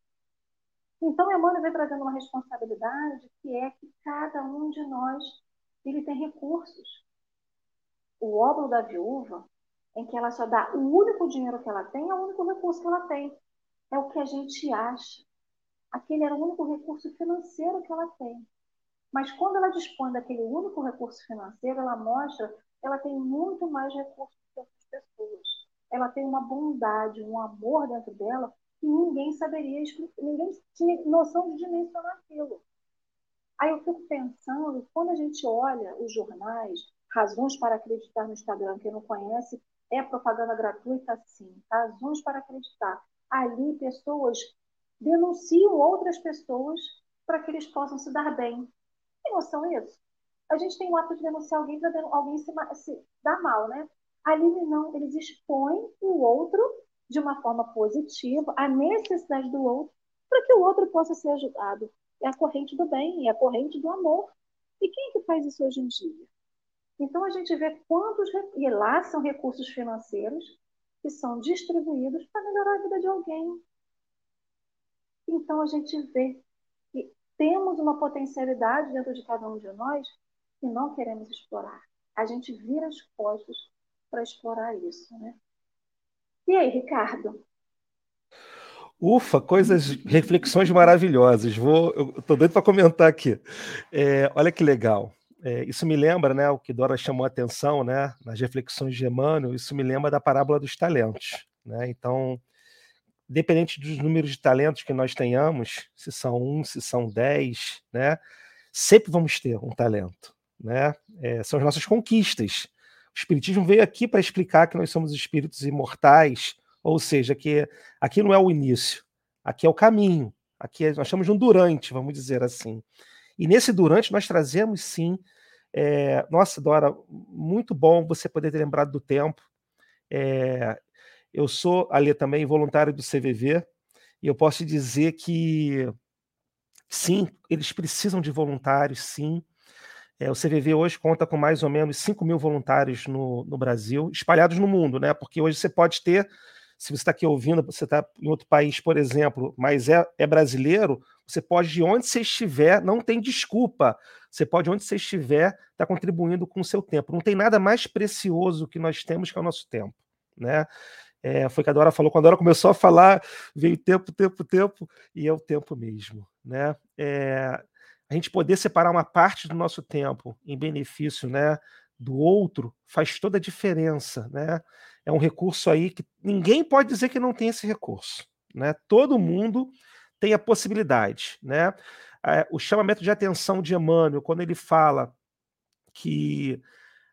Então, Emmanuel vem trazendo uma responsabilidade que é que cada um de nós ele tem recursos. O óbolo da viúva, em que ela só dá o único dinheiro que ela tem, é o único recurso que ela tem. É o que a gente acha. Aquele era o único recurso financeiro que ela tem. Mas quando ela dispõe daquele único recurso financeiro, ela mostra ela tem muito mais recursos que outras pessoas. Ela tem uma bondade, um amor dentro dela que ninguém saberia explicar, ninguém tinha noção de dimensionar aquilo. Aí eu fico pensando, quando a gente olha os jornais, razões para acreditar no Instagram, quem não conhece, é propaganda gratuita sim, razões para acreditar. Ali pessoas denunciam outras pessoas para que eles possam se dar bem. Tem noção disso? A gente tem o ato de denunciar alguém para alguém se, se dar mal, né? Ali não, eles expõem o outro de uma forma positiva, a necessidade do outro, para que o outro possa ser ajudado. É a corrente do bem, é a corrente do amor. E quem é que faz isso hoje em dia? Então a gente vê quantos, e lá são recursos financeiros que são distribuídos para melhorar a vida de alguém. Então a gente vê que temos uma potencialidade dentro de cada um de nós que não queremos explorar. A gente vira as costas para explorar isso, né? E aí, Ricardo? Ufa, coisas, reflexões maravilhosas. Vou, eu estou doido para comentar aqui. É, olha que legal. É, isso me lembra, né, o que Dora chamou a atenção, né, nas reflexões de Emmanuel, isso me lembra da parábola dos talentos, né? Então, dependente dos números de talentos que nós tenhamos, se são um, se são dez, né, sempre vamos ter um talento, né? É, são as nossas conquistas. O Espiritismo veio aqui para explicar que nós somos espíritos imortais, ou seja, que aqui não é o início, aqui é o caminho, aqui é, nós estamos um durante, vamos dizer assim. E nesse durante nós trazemos sim. É, nossa, Dora, muito bom você poder ter lembrado do tempo. É, eu sou ali também voluntário do CVV e eu posso dizer que sim, eles precisam de voluntários, sim. É, o CVV hoje conta com mais ou menos 5 mil voluntários no, no Brasil, espalhados no mundo, né? Porque hoje você pode ter, se você está aqui ouvindo, você está em outro país, por exemplo, mas é, é brasileiro, você pode, de onde você estiver, não tem desculpa. Você pode, onde você estiver, estar tá contribuindo com o seu tempo. Não tem nada mais precioso que nós temos que é o nosso tempo, né? É, foi que a Dora falou, quando a Dora começou a falar, veio tempo, tempo, tempo, e é o tempo mesmo, né? É, a gente poder separar uma parte do nosso tempo em benefício né, do outro faz toda a diferença. Né? É um recurso aí que ninguém pode dizer que não tem esse recurso. Né? Todo mundo tem a possibilidade. Né? É, o chamamento de atenção de Emmanuel, quando ele fala que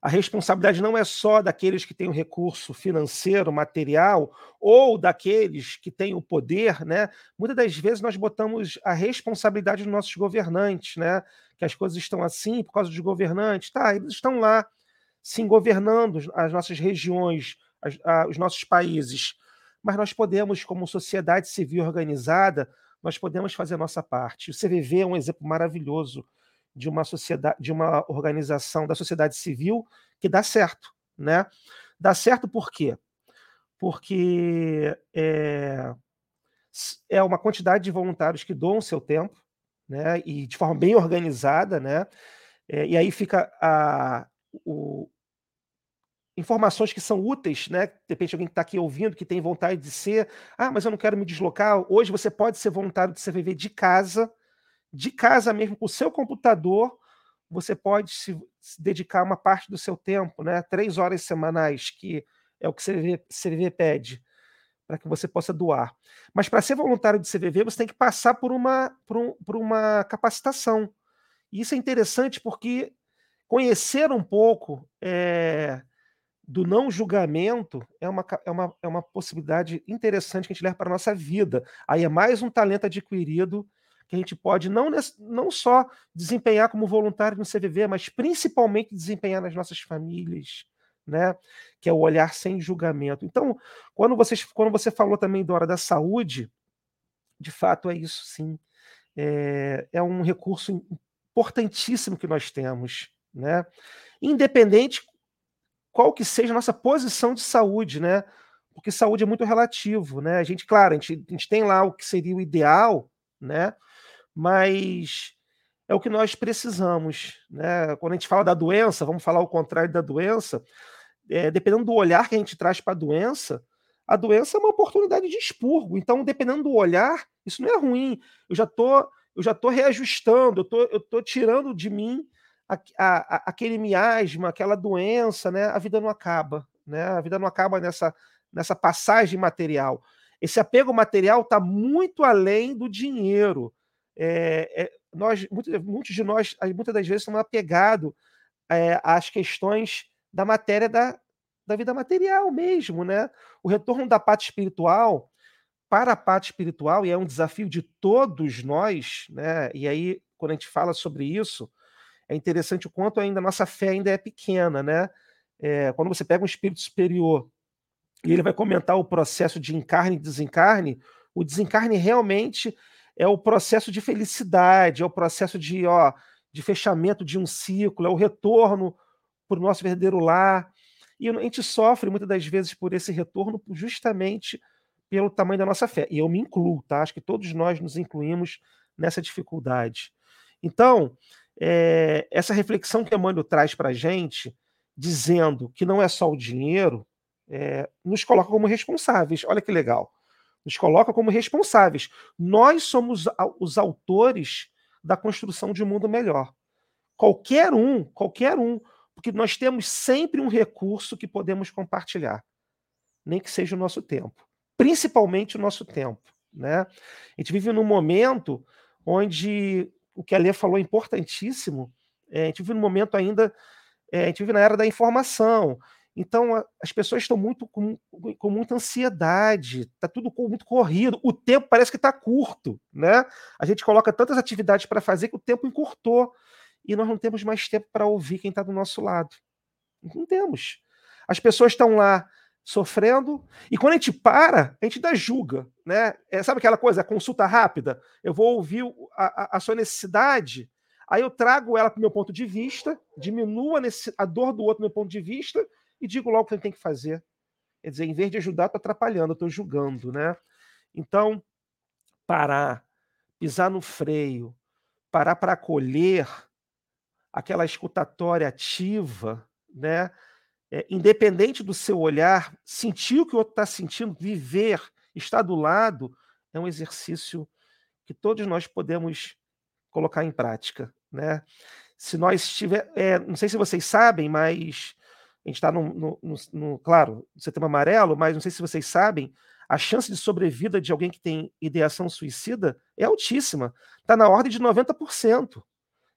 a responsabilidade não é só daqueles que têm o recurso financeiro, material, ou daqueles que têm o poder, né? Muitas das vezes nós botamos a responsabilidade dos nossos governantes, né? Que as coisas estão assim por causa dos governantes. Tá, eles estão lá, sim, governando as nossas regiões, as, a, os nossos países. Mas nós podemos, como sociedade civil organizada, nós podemos fazer a nossa parte. O CVV é um exemplo maravilhoso de uma sociedade, de uma organização da sociedade civil que dá certo, né? Dá certo por quê? Porque é, é uma quantidade de voluntários que doam seu tempo, né? E de forma bem organizada, né? É, e aí fica a, o, informações que são úteis, né? De repente alguém que está aqui ouvindo, que tem vontade de ser, ah, mas eu não quero me deslocar. Hoje você pode ser voluntário de CVV de casa, de casa mesmo, com o seu computador, você pode se, se, dedicar uma parte do seu tempo, né? três horas semanais, que é o que você CVV pede, para que você possa doar. Mas para ser voluntário de CVV, você tem que passar por uma, por, um, por uma capacitação. E isso é interessante porque conhecer um pouco é, do não julgamento é uma, é, uma, é uma possibilidade interessante que a gente leva para a nossa vida. Aí é mais um talento adquirido que a gente pode não, não só desempenhar como voluntário no CVV, mas principalmente desempenhar nas nossas famílias, né? Que é o olhar sem julgamento. Então, quando, vocês, quando você falou também da hora da saúde, de fato é isso sim. É, é um recurso importantíssimo que nós temos, né? Independente qual que seja a nossa posição de saúde, né? Porque saúde é muito relativo, né? A gente, claro, a gente, a gente tem lá o que seria o ideal, né? Mas é o que nós precisamos, né? Quando a gente fala da doença, vamos falar o contrário da doença, é, dependendo do olhar que a gente traz para a doença, a doença é uma oportunidade de expurgo. Então, dependendo do olhar, isso não é ruim. Eu já tô, eu já tô reajustando, eu tô, eu tô tirando de mim a, a, aquele miasma, aquela doença, né? A vida não acaba, né? A vida não acaba nessa, nessa passagem material. Esse apego material está muito além do dinheiro. É, é, nós, muitos, muitos de nós, muitas das vezes, estamos apegados é, às questões da matéria da, da vida material mesmo, né? O retorno da parte espiritual para a parte espiritual, e é um desafio de todos nós, né? E aí, quando a gente fala sobre isso, é interessante o quanto ainda a nossa fé ainda é pequena, né? É, quando você pega um espírito superior e ele vai comentar o processo de encarne e desencarne, o desencarne realmente é o processo de felicidade, é o processo de, ó, de fechamento de um ciclo, é o retorno para o nosso verdadeiro lar. E a gente sofre muitas das vezes por esse retorno justamente pelo tamanho da nossa fé. E eu me incluo, tá? Acho que todos nós nos incluímos nessa dificuldade. Então, é, essa reflexão que Emmanuel traz para a gente, dizendo que não é só o dinheiro, é, nos coloca como responsáveis. Olha que legal. Nos coloca como responsáveis. Nós somos os autores da construção de um mundo melhor. Qualquer um, qualquer um, porque nós temos sempre um recurso que podemos compartilhar, nem que seja o nosso tempo, principalmente o nosso tempo. Né? A gente vive num momento onde o que a Lê falou é importantíssimo. É, a gente vive num momento ainda, é, a gente vive na era da informação. Então, a, as pessoas estão muito com, com muita ansiedade, está tudo muito corrido, o tempo parece que está curto, né? A gente coloca tantas atividades para fazer que o tempo encurtou e nós não temos mais tempo para ouvir quem está do nosso lado. Não temos. As pessoas estão lá sofrendo. E quando a gente para, a gente ainda julga, né? É, sabe aquela coisa, a consulta rápida? Eu vou ouvir a, a, a sua necessidade, aí eu trago ela para o meu ponto de vista, diminuo a, a dor do outro do meu ponto de vista e digo logo o que ele tem que fazer. Quer dizer, em vez de ajudar, estou atrapalhando, estou julgando, né? Então, parar, pisar no freio, parar para acolher aquela escutatória ativa, né? É, independente do seu olhar, sentir o que o outro está sentindo, viver, estar do lado, é um exercício que todos nós podemos colocar em prática. Né? Se nós estiver. É, não sei se vocês sabem, mas a gente está no, no, no, no, claro, amarelo, mas não sei se vocês sabem, a chance de sobrevida de alguém que tem ideação suicida é altíssima. Está na ordem de 90%.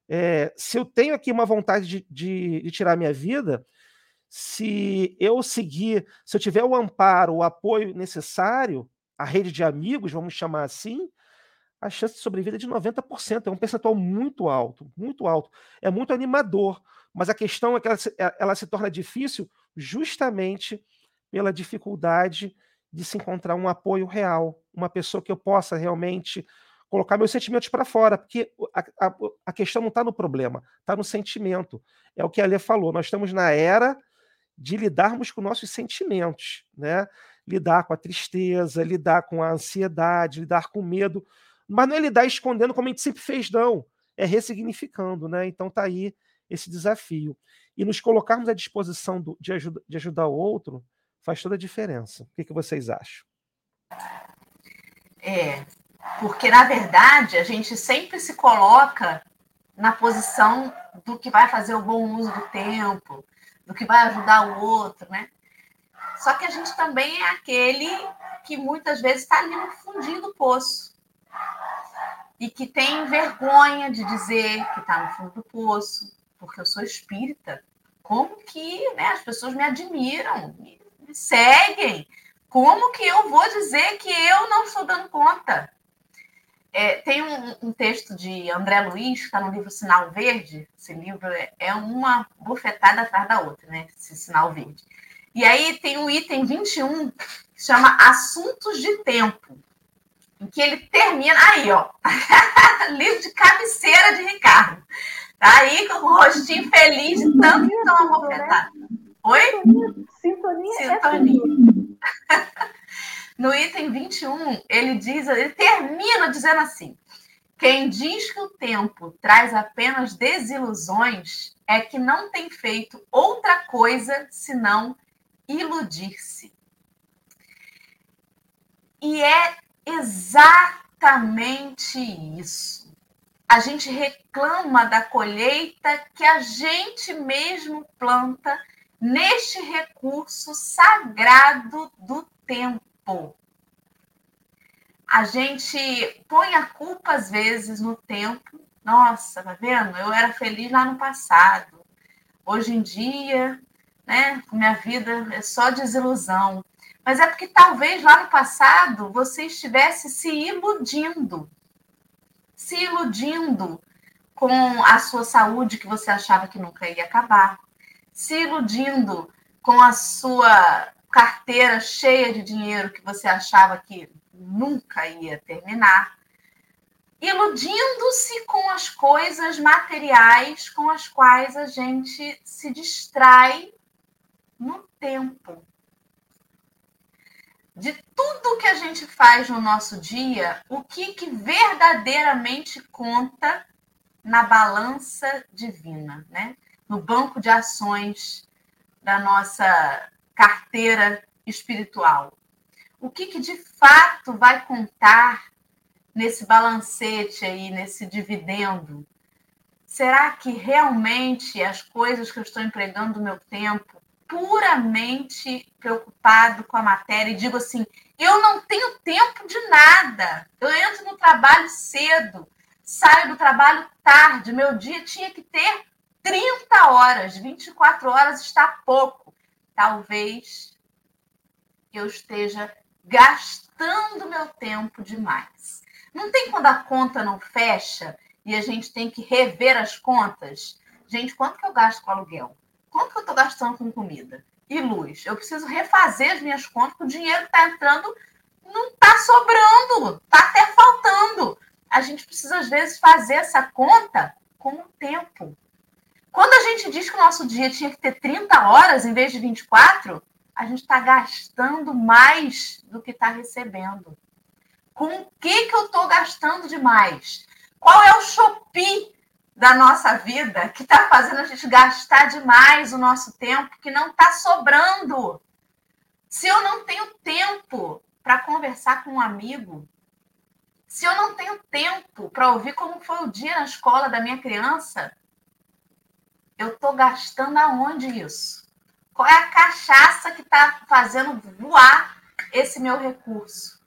É, se eu tenho aqui uma vontade de, de, de tirar minha vida, se eu seguir, se eu tiver o amparo, o apoio necessário, a rede de amigos, vamos chamar assim, a chance de sobrevida é de 90%. É um percentual muito alto, muito alto. É muito animador, mas a questão é que ela se, é, ela se torna difícil justamente pela dificuldade de se encontrar um apoio real, uma pessoa que eu possa realmente colocar meus sentimentos para fora, porque a, a, a questão não está no problema, está no sentimento. É o que a Lê falou, nós estamos na era de lidarmos com nossos sentimentos, né? Lidar com a tristeza, lidar com a ansiedade, lidar com o medo, mas não é lidar escondendo como a gente sempre fez, não. É ressignificando, né? Então tá aí esse desafio. E nos colocarmos à disposição do, de, ajuda, de ajudar o outro faz toda a diferença. O que, que vocês acham? É, porque na verdade a gente sempre se coloca na posição do que vai fazer o bom uso do tempo, do que vai ajudar o outro, né? Só que a gente também é aquele que muitas vezes está ali no fundinho do poço e que tem vergonha de dizer que está no fundo do poço, porque eu sou espírita. Como que né, as pessoas me admiram, me, seguem? Como que eu vou dizer que eu não estou dando conta? É, tem um, um, texto de André Luiz, que está no livro Sinal Verde. Esse livro é, é uma bufetada atrás da outra, né? Esse Sinal Verde. E aí tem o item 21, que chama Assuntos de Tempo em que ele termina. Aí, ó. Livro de cabeceira de Ricardo. Tá aí com o rostinho feliz de tanto que toma bofetada. Oi? Sintonia. Sintonia. É no item 21, ele diz, ele termina dizendo assim: quem diz que o tempo traz apenas desilusões é que não tem feito outra coisa senão iludir-se. E é exatamente isso. A gente reclama da colheita que a gente mesmo planta neste recurso sagrado do tempo. A gente põe a culpa às vezes no tempo. Nossa, tá vendo? Eu era feliz lá no passado. Hoje em dia, né, minha vida é só desilusão mas é porque talvez lá no passado você estivesse se iludindo, se iludindo com a sua saúde que você achava que nunca ia acabar, se iludindo com a sua carteira cheia de dinheiro que você achava que nunca ia terminar, iludindo-se com as coisas materiais com as quais a gente se distrai no tempo de tudo que a gente faz no nosso dia, o que, que verdadeiramente conta na balança divina, né? no banco de ações da nossa carteira espiritual. O que, que de fato vai contar nesse balancete aí, nesse dividendo? Será que realmente as coisas que eu estou empregando o meu tempo puramente preocupado com a matéria e digo assim: eu não tenho tempo de nada. Eu entro no trabalho cedo, saio do trabalho tarde. Meu dia tinha que ter 30 horas, 24 horas está pouco. Talvez eu esteja gastando meu tempo demais. Não tem quando a conta não fecha e a gente tem que rever as contas? Gente, quanto que eu gasto com aluguel? Quanto que eu estou gastando com comida e luz? Eu preciso refazer as minhas contas, porque o dinheiro que está entrando não está sobrando, está até faltando. A gente precisa, às vezes, fazer essa conta com o tempo. Quando a gente diz que o nosso dia tinha que ter 30 horas em vez de 24, a gente está gastando mais do que está recebendo. Com o que, que eu estou gastando demais? Qual é o Shopee da nossa vida que está fazendo a gente gastar demais o nosso tempo, que não está sobrando. Se eu não tenho tempo para conversar com um amigo, se eu não tenho tempo para ouvir como foi o dia na escola da minha criança, eu estou gastando aonde isso? Qual é a cachaça que está fazendo voar esse meu recurso?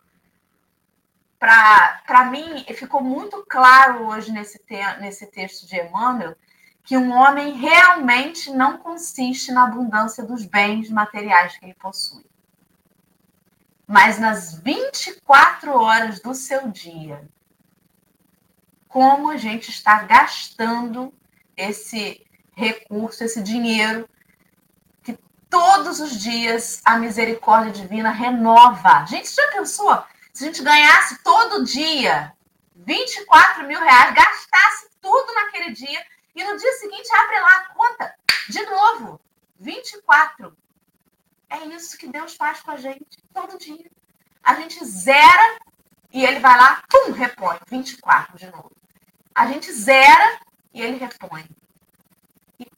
para mim, ficou muito claro hoje nesse, te, nesse texto de Emmanuel que um homem realmente não consiste na abundância dos bens materiais que ele possui, mas nas 24 horas do seu dia. Como a gente está gastando esse recurso, esse dinheiro que todos os dias a misericórdia divina renova. Gente, já pensou? Se a gente ganhasse todo dia 24 mil reais, gastasse tudo naquele dia e no dia seguinte abre lá a conta de novo, 24. É isso que Deus faz com a gente todo dia. A gente zera e ele vai lá, pum, repõe, 24 de novo. A gente zera e ele repõe.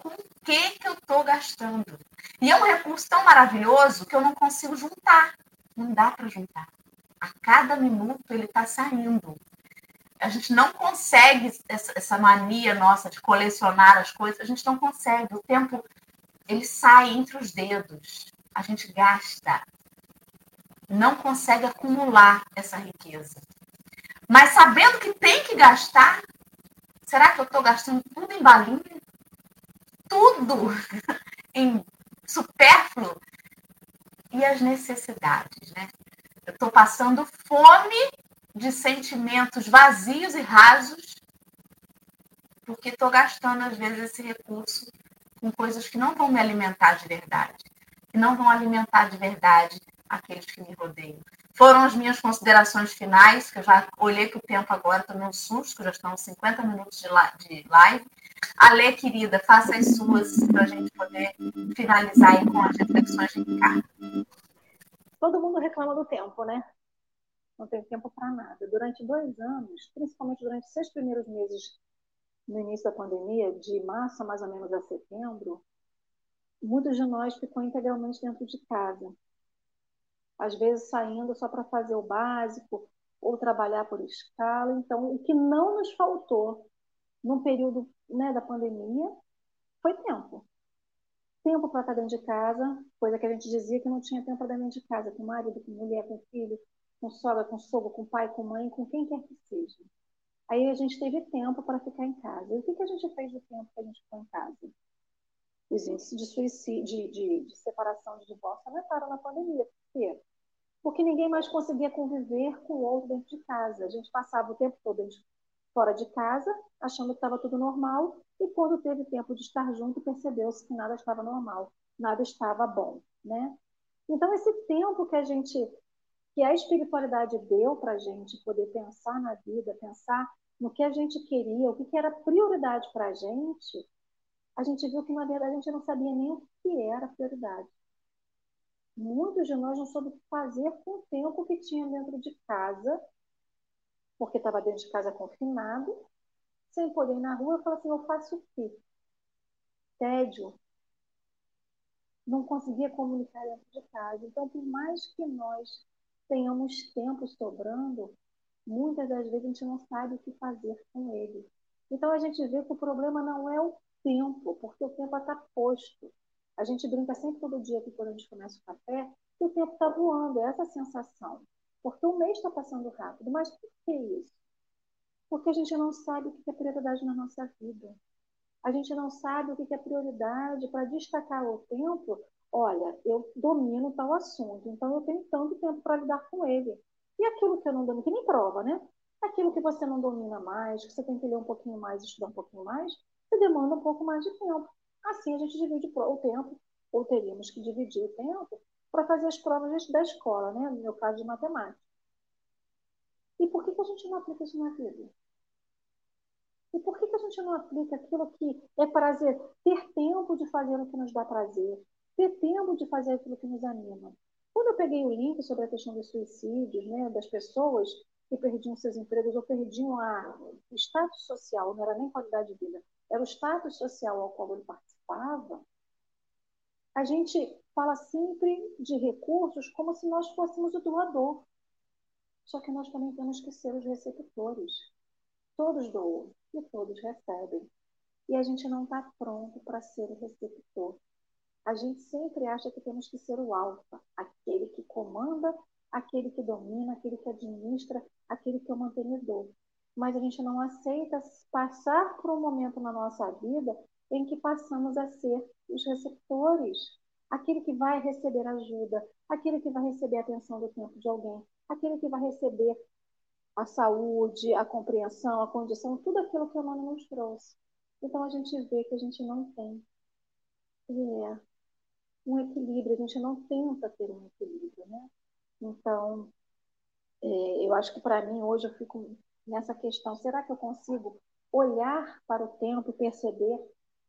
Com o que que eu estou gastando? E é um recurso tão maravilhoso que eu não consigo juntar. Não dá para juntar. A cada minuto ele está saindo. A gente não consegue essa mania nossa de colecionar as coisas, a gente não consegue. O tempo ele sai entre os dedos. A gente gasta. não consegue acumular essa riqueza. Mas sabendo que tem que gastar, será que eu estou gastando tudo em balinha? Tudo em supérfluo? E as necessidades, né? Eu estou passando fome de sentimentos vazios e rasos, porque estou gastando, às vezes, esse recurso com coisas que não vão me alimentar de verdade, que não vão alimentar de verdade aqueles que me rodeiam. Foram as minhas considerações finais, que eu já olhei que o tempo agora, tomei um susto, já estão 50 minutos de live. Ale, querida, faça as suas para a gente poder finalizar aí com as reflexões de Ricardo. Todo mundo reclama do tempo, né? Não tem tempo para nada. Durante dois anos, principalmente durante os seis primeiros meses no início da pandemia, de março mais ou menos a setembro, muitos de nós ficou integralmente dentro de casa às vezes saindo só para fazer o básico ou trabalhar por escala. Então, o que não nos faltou no período né, da pandemia foi tempo. Tempo para estar dentro de casa, coisa que a gente dizia que não tinha tempo para dentro de casa, com marido, com mulher, com filho, com sogra, com sogro, com pai, com mãe, com quem quer que seja. Aí a gente teve tempo para ficar em casa. E o que, que a gente fez do tempo que a gente ficou em casa? Os índices de suicídio, de, de, de separação, de divórcio aumentaram na pandemia. Por quê? Porque ninguém mais conseguia conviver com o outro dentro de casa. A gente passava o tempo todo dentro, fora de casa, achando que estava tudo normal, e quando teve tempo de estar junto, percebeu-se que nada estava normal, nada estava bom, né? Então, esse tempo que a gente, que a espiritualidade deu para a gente poder pensar na vida, pensar no que a gente queria, o que era prioridade para a gente, a gente viu que, na verdade, a gente não sabia nem o que era prioridade. Muitos de nós não soube que fazer com o tempo que tinha dentro de casa, porque estava dentro de casa confinado, sem poder ir na rua. Eu falei assim: eu faço o quê? Tédio. Não conseguia comunicar dentro de casa. Então, por mais que nós tenhamos tempo sobrando, muitas das vezes a gente não sabe o que fazer com ele. Então, a gente vê que o problema não é o tempo, porque o tempo está posto. A gente brinca sempre todo dia aqui quando a gente começa o café que o tempo está voando, é essa sensação. Porque o mês está passando rápido. Mas por que isso? Porque a gente não sabe o que é prioridade na nossa vida. A gente não sabe o que é prioridade para destacar o tempo. Olha, eu domino tal assunto, então eu tenho tanto tempo para lidar com ele. E aquilo que eu não domino, que nem prova, né? Aquilo que você não domina mais, que você tem que ler um pouquinho mais, estudar um pouquinho mais, você demanda um pouco mais de tempo. Assim a gente divide o tempo, ou teríamos que dividir o tempo, para fazer as provas da escola, né? no meu caso de matemática. E por que, que a gente não aplica isso na vida? E por que, que a gente não aplica aquilo que é prazer? Ter tempo de fazer o que nos dá prazer, ter tempo de fazer aquilo que nos anima. Quando eu peguei o link sobre a questão dos suicídios, né, das pessoas que perdiam seus empregos ou perdiam a, o status social, não era nem qualidade de vida, era o status social ao qual ele participava, a gente fala sempre de recursos como se nós fôssemos o doador. Só que nós também temos que ser os receptores. Todos doam e todos recebem. E a gente não está pronto para ser o receptor. A gente sempre acha que temos que ser o alfa, aquele que comanda, aquele que domina, aquele que administra, aquele que é o mantenedor mas a gente não aceita passar por um momento na nossa vida em que passamos a ser os receptores, aquele que vai receber ajuda, aquele que vai receber a atenção do tempo de alguém, aquele que vai receber a saúde, a compreensão, a condição, tudo aquilo que a mãe nos trouxe. Então a gente vê que a gente não tem é, um equilíbrio, a gente não tenta ter um equilíbrio, né? Então, é, eu acho que para mim hoje eu fico nessa questão. Será que eu consigo olhar para o tempo e perceber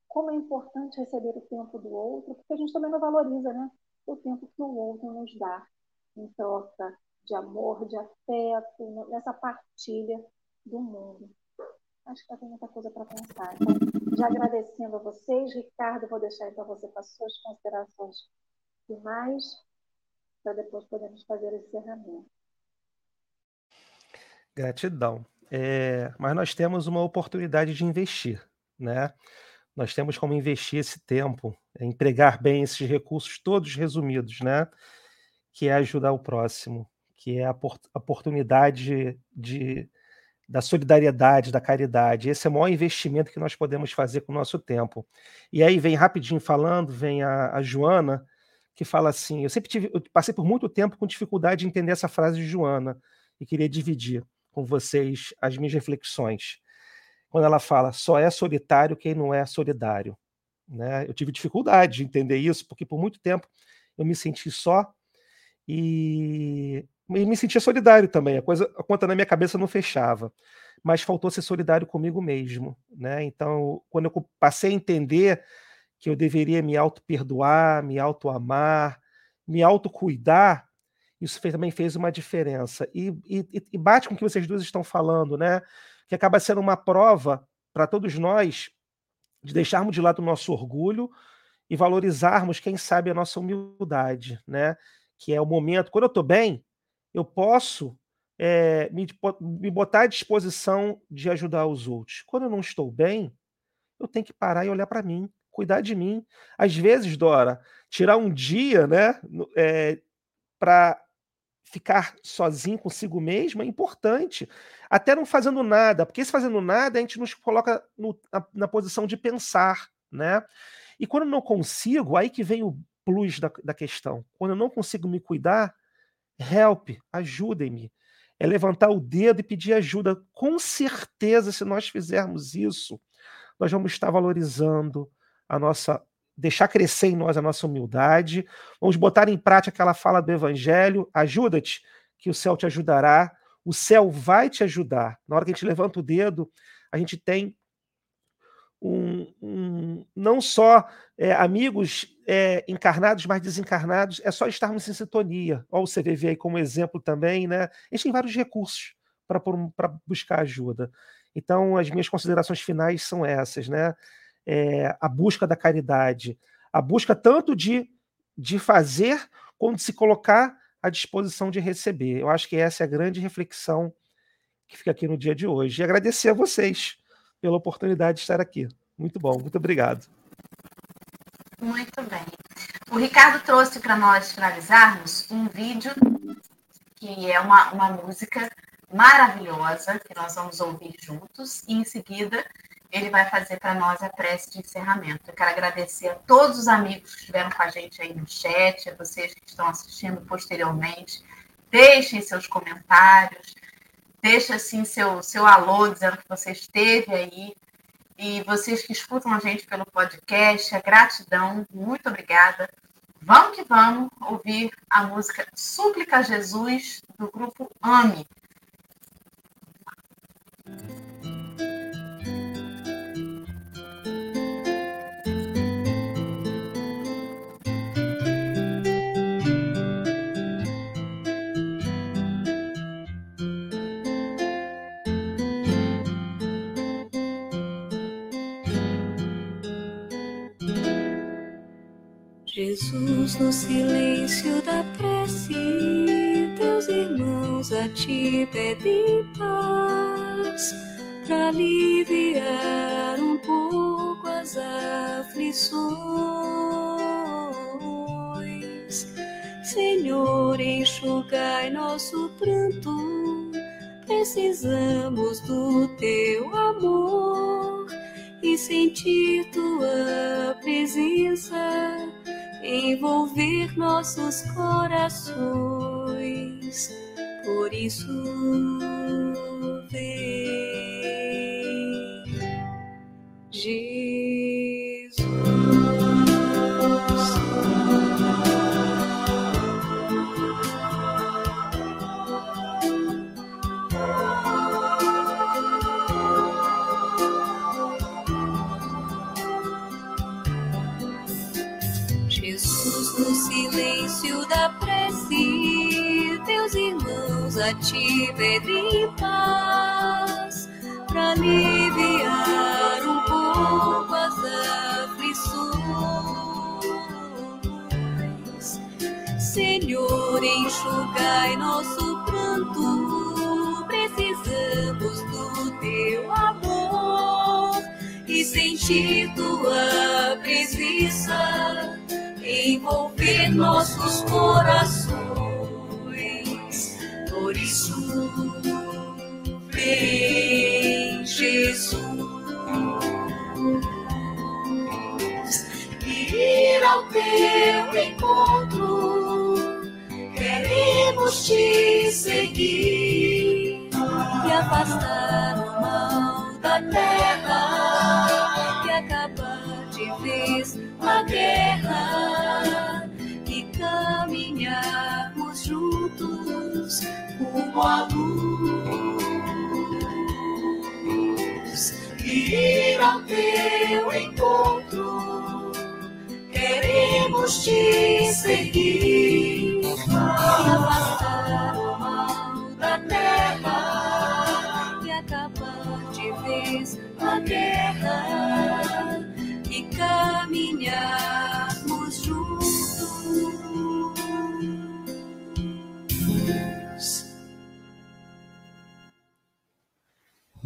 como é importante receber o tempo do outro? Porque a gente também não valoriza né, o tempo que o outro nos dá em troca de amor, de afeto, nessa partilha do mundo. Acho que tem muita coisa para pensar. Então, já agradecendo a vocês, Ricardo, vou deixar então você para as suas considerações finais, para depois podermos fazer o encerramento. Gratidão. É, mas nós temos uma oportunidade de investir, né? Nós temos como investir esse tempo, empregar bem esses recursos todos resumidos, né? que é ajudar o próximo, que é a oportunidade de, da solidariedade, da caridade. Esse é o maior investimento que nós podemos fazer com o nosso tempo. E aí vem rapidinho falando, vem a, a Joana, que fala assim: eu sempre tive, eu passei por muito tempo com dificuldade de entender essa frase de Joana e queria dividir com vocês as minhas reflexões. Quando ela fala, só é solitário quem não é solidário. Né? Eu tive dificuldade de entender isso, porque por muito tempo eu me senti só e, e me sentia solidário também. A coisa, a conta na minha cabeça não fechava, mas faltou ser solidário comigo mesmo. Né? Então, quando eu passei a entender que eu deveria me auto-perdoar, me auto-amar, me auto-cuidar, isso fez, também fez uma diferença. E, e, e, bate com o que vocês duas estão falando, né? Que acaba sendo uma prova para todos nós de deixarmos de lado o nosso orgulho e valorizarmos, quem sabe, a nossa humildade, né? Que é o momento. Quando eu estou bem, eu posso é, me, me botar à disposição de ajudar os outros. Quando eu não estou bem, eu tenho que parar e olhar para mim cuidar de mim. Às vezes, Dora, tirar um dia, né, é, eh, para ficar sozinho consigo mesmo é importante. Até não fazendo nada, porque se fazendo nada, a gente nos coloca no, na, na, posição de pensar, né? E quando não consigo, aí que vem o plus da, da questão. Quando eu não consigo me cuidar, help, ajudem-me. É levantar o dedo e pedir ajuda. Com certeza, se nós fizermos isso, nós vamos estar valorizando, a nossa deixar crescer em nós a nossa humildade, vamos botar em prática aquela fala do evangelho, ajuda-te, que o céu te ajudará, o céu vai te ajudar. Na hora que a gente levanta o dedo, a gente tem um, um não só é, amigos é, encarnados, mas desencarnados, é só estarmos em sintonia. Olha o CVV aí como exemplo também, né? A gente tem vários recursos para buscar ajuda. Então, as minhas considerações finais são essas, né? É, a busca da caridade, a busca tanto de, de fazer quanto de se colocar à disposição de receber. Eu acho que essa é a grande reflexão que fica aqui no dia de hoje. E agradecer a vocês pela oportunidade de estar aqui. Muito bom, muito obrigado. Muito bem. O Ricardo trouxe para nós finalizarmos um vídeo que é uma, uma música maravilhosa que nós vamos ouvir juntos e em seguida ele vai fazer para nós a prece de encerramento. Eu quero agradecer a todos os amigos que estiveram com a gente aí no chat, a vocês que estão assistindo posteriormente. Deixem seus comentários, deixe assim seu, seu alô dizendo que você esteve aí. E vocês que escutam a gente pelo podcast, a gratidão, muito obrigada. Vamos que vamos ouvir a música Súplica Jesus, do grupo AME. Jesus, no silêncio da prece, teus irmãos a ti pedem paz, para aliviar um pouco as aflições. Senhor, enxugai nosso pranto, precisamos do teu amor e sentir tua presença envolver nossos corações. Por isso,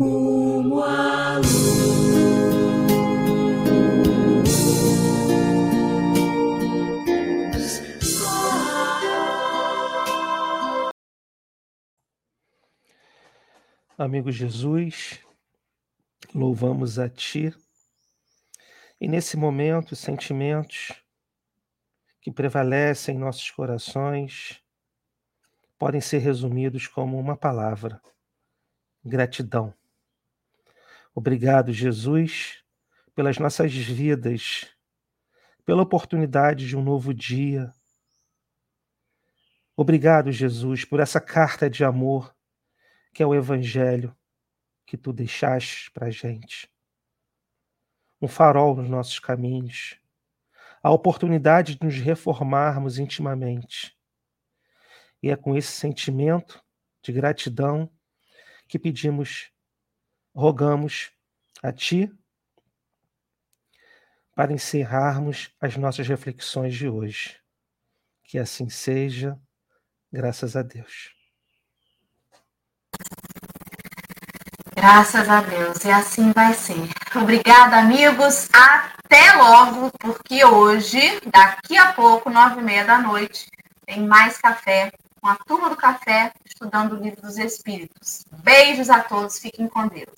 Rumo luz. Amigo Jesus, louvamos a Ti. E nesse momento, os sentimentos que prevalecem em nossos corações podem ser resumidos como uma palavra: gratidão. Obrigado, Jesus, pelas nossas vidas, pela oportunidade de um novo dia. Obrigado, Jesus, por essa carta de amor que é o Evangelho que tu deixaste para a gente. Um farol nos nossos caminhos, a oportunidade de nos reformarmos intimamente. E é com esse sentimento de gratidão que pedimos, rogamos a Ti para encerrarmos as nossas reflexões de hoje. Que assim seja, graças a Deus. Graças a Deus, e assim vai ser. Obrigada, amigos. Até logo, porque hoje, daqui a pouco, nove e meia da noite, tem mais café com a turma do café, estudando o livro dos Espíritos. Beijos a todos, fiquem com Deus.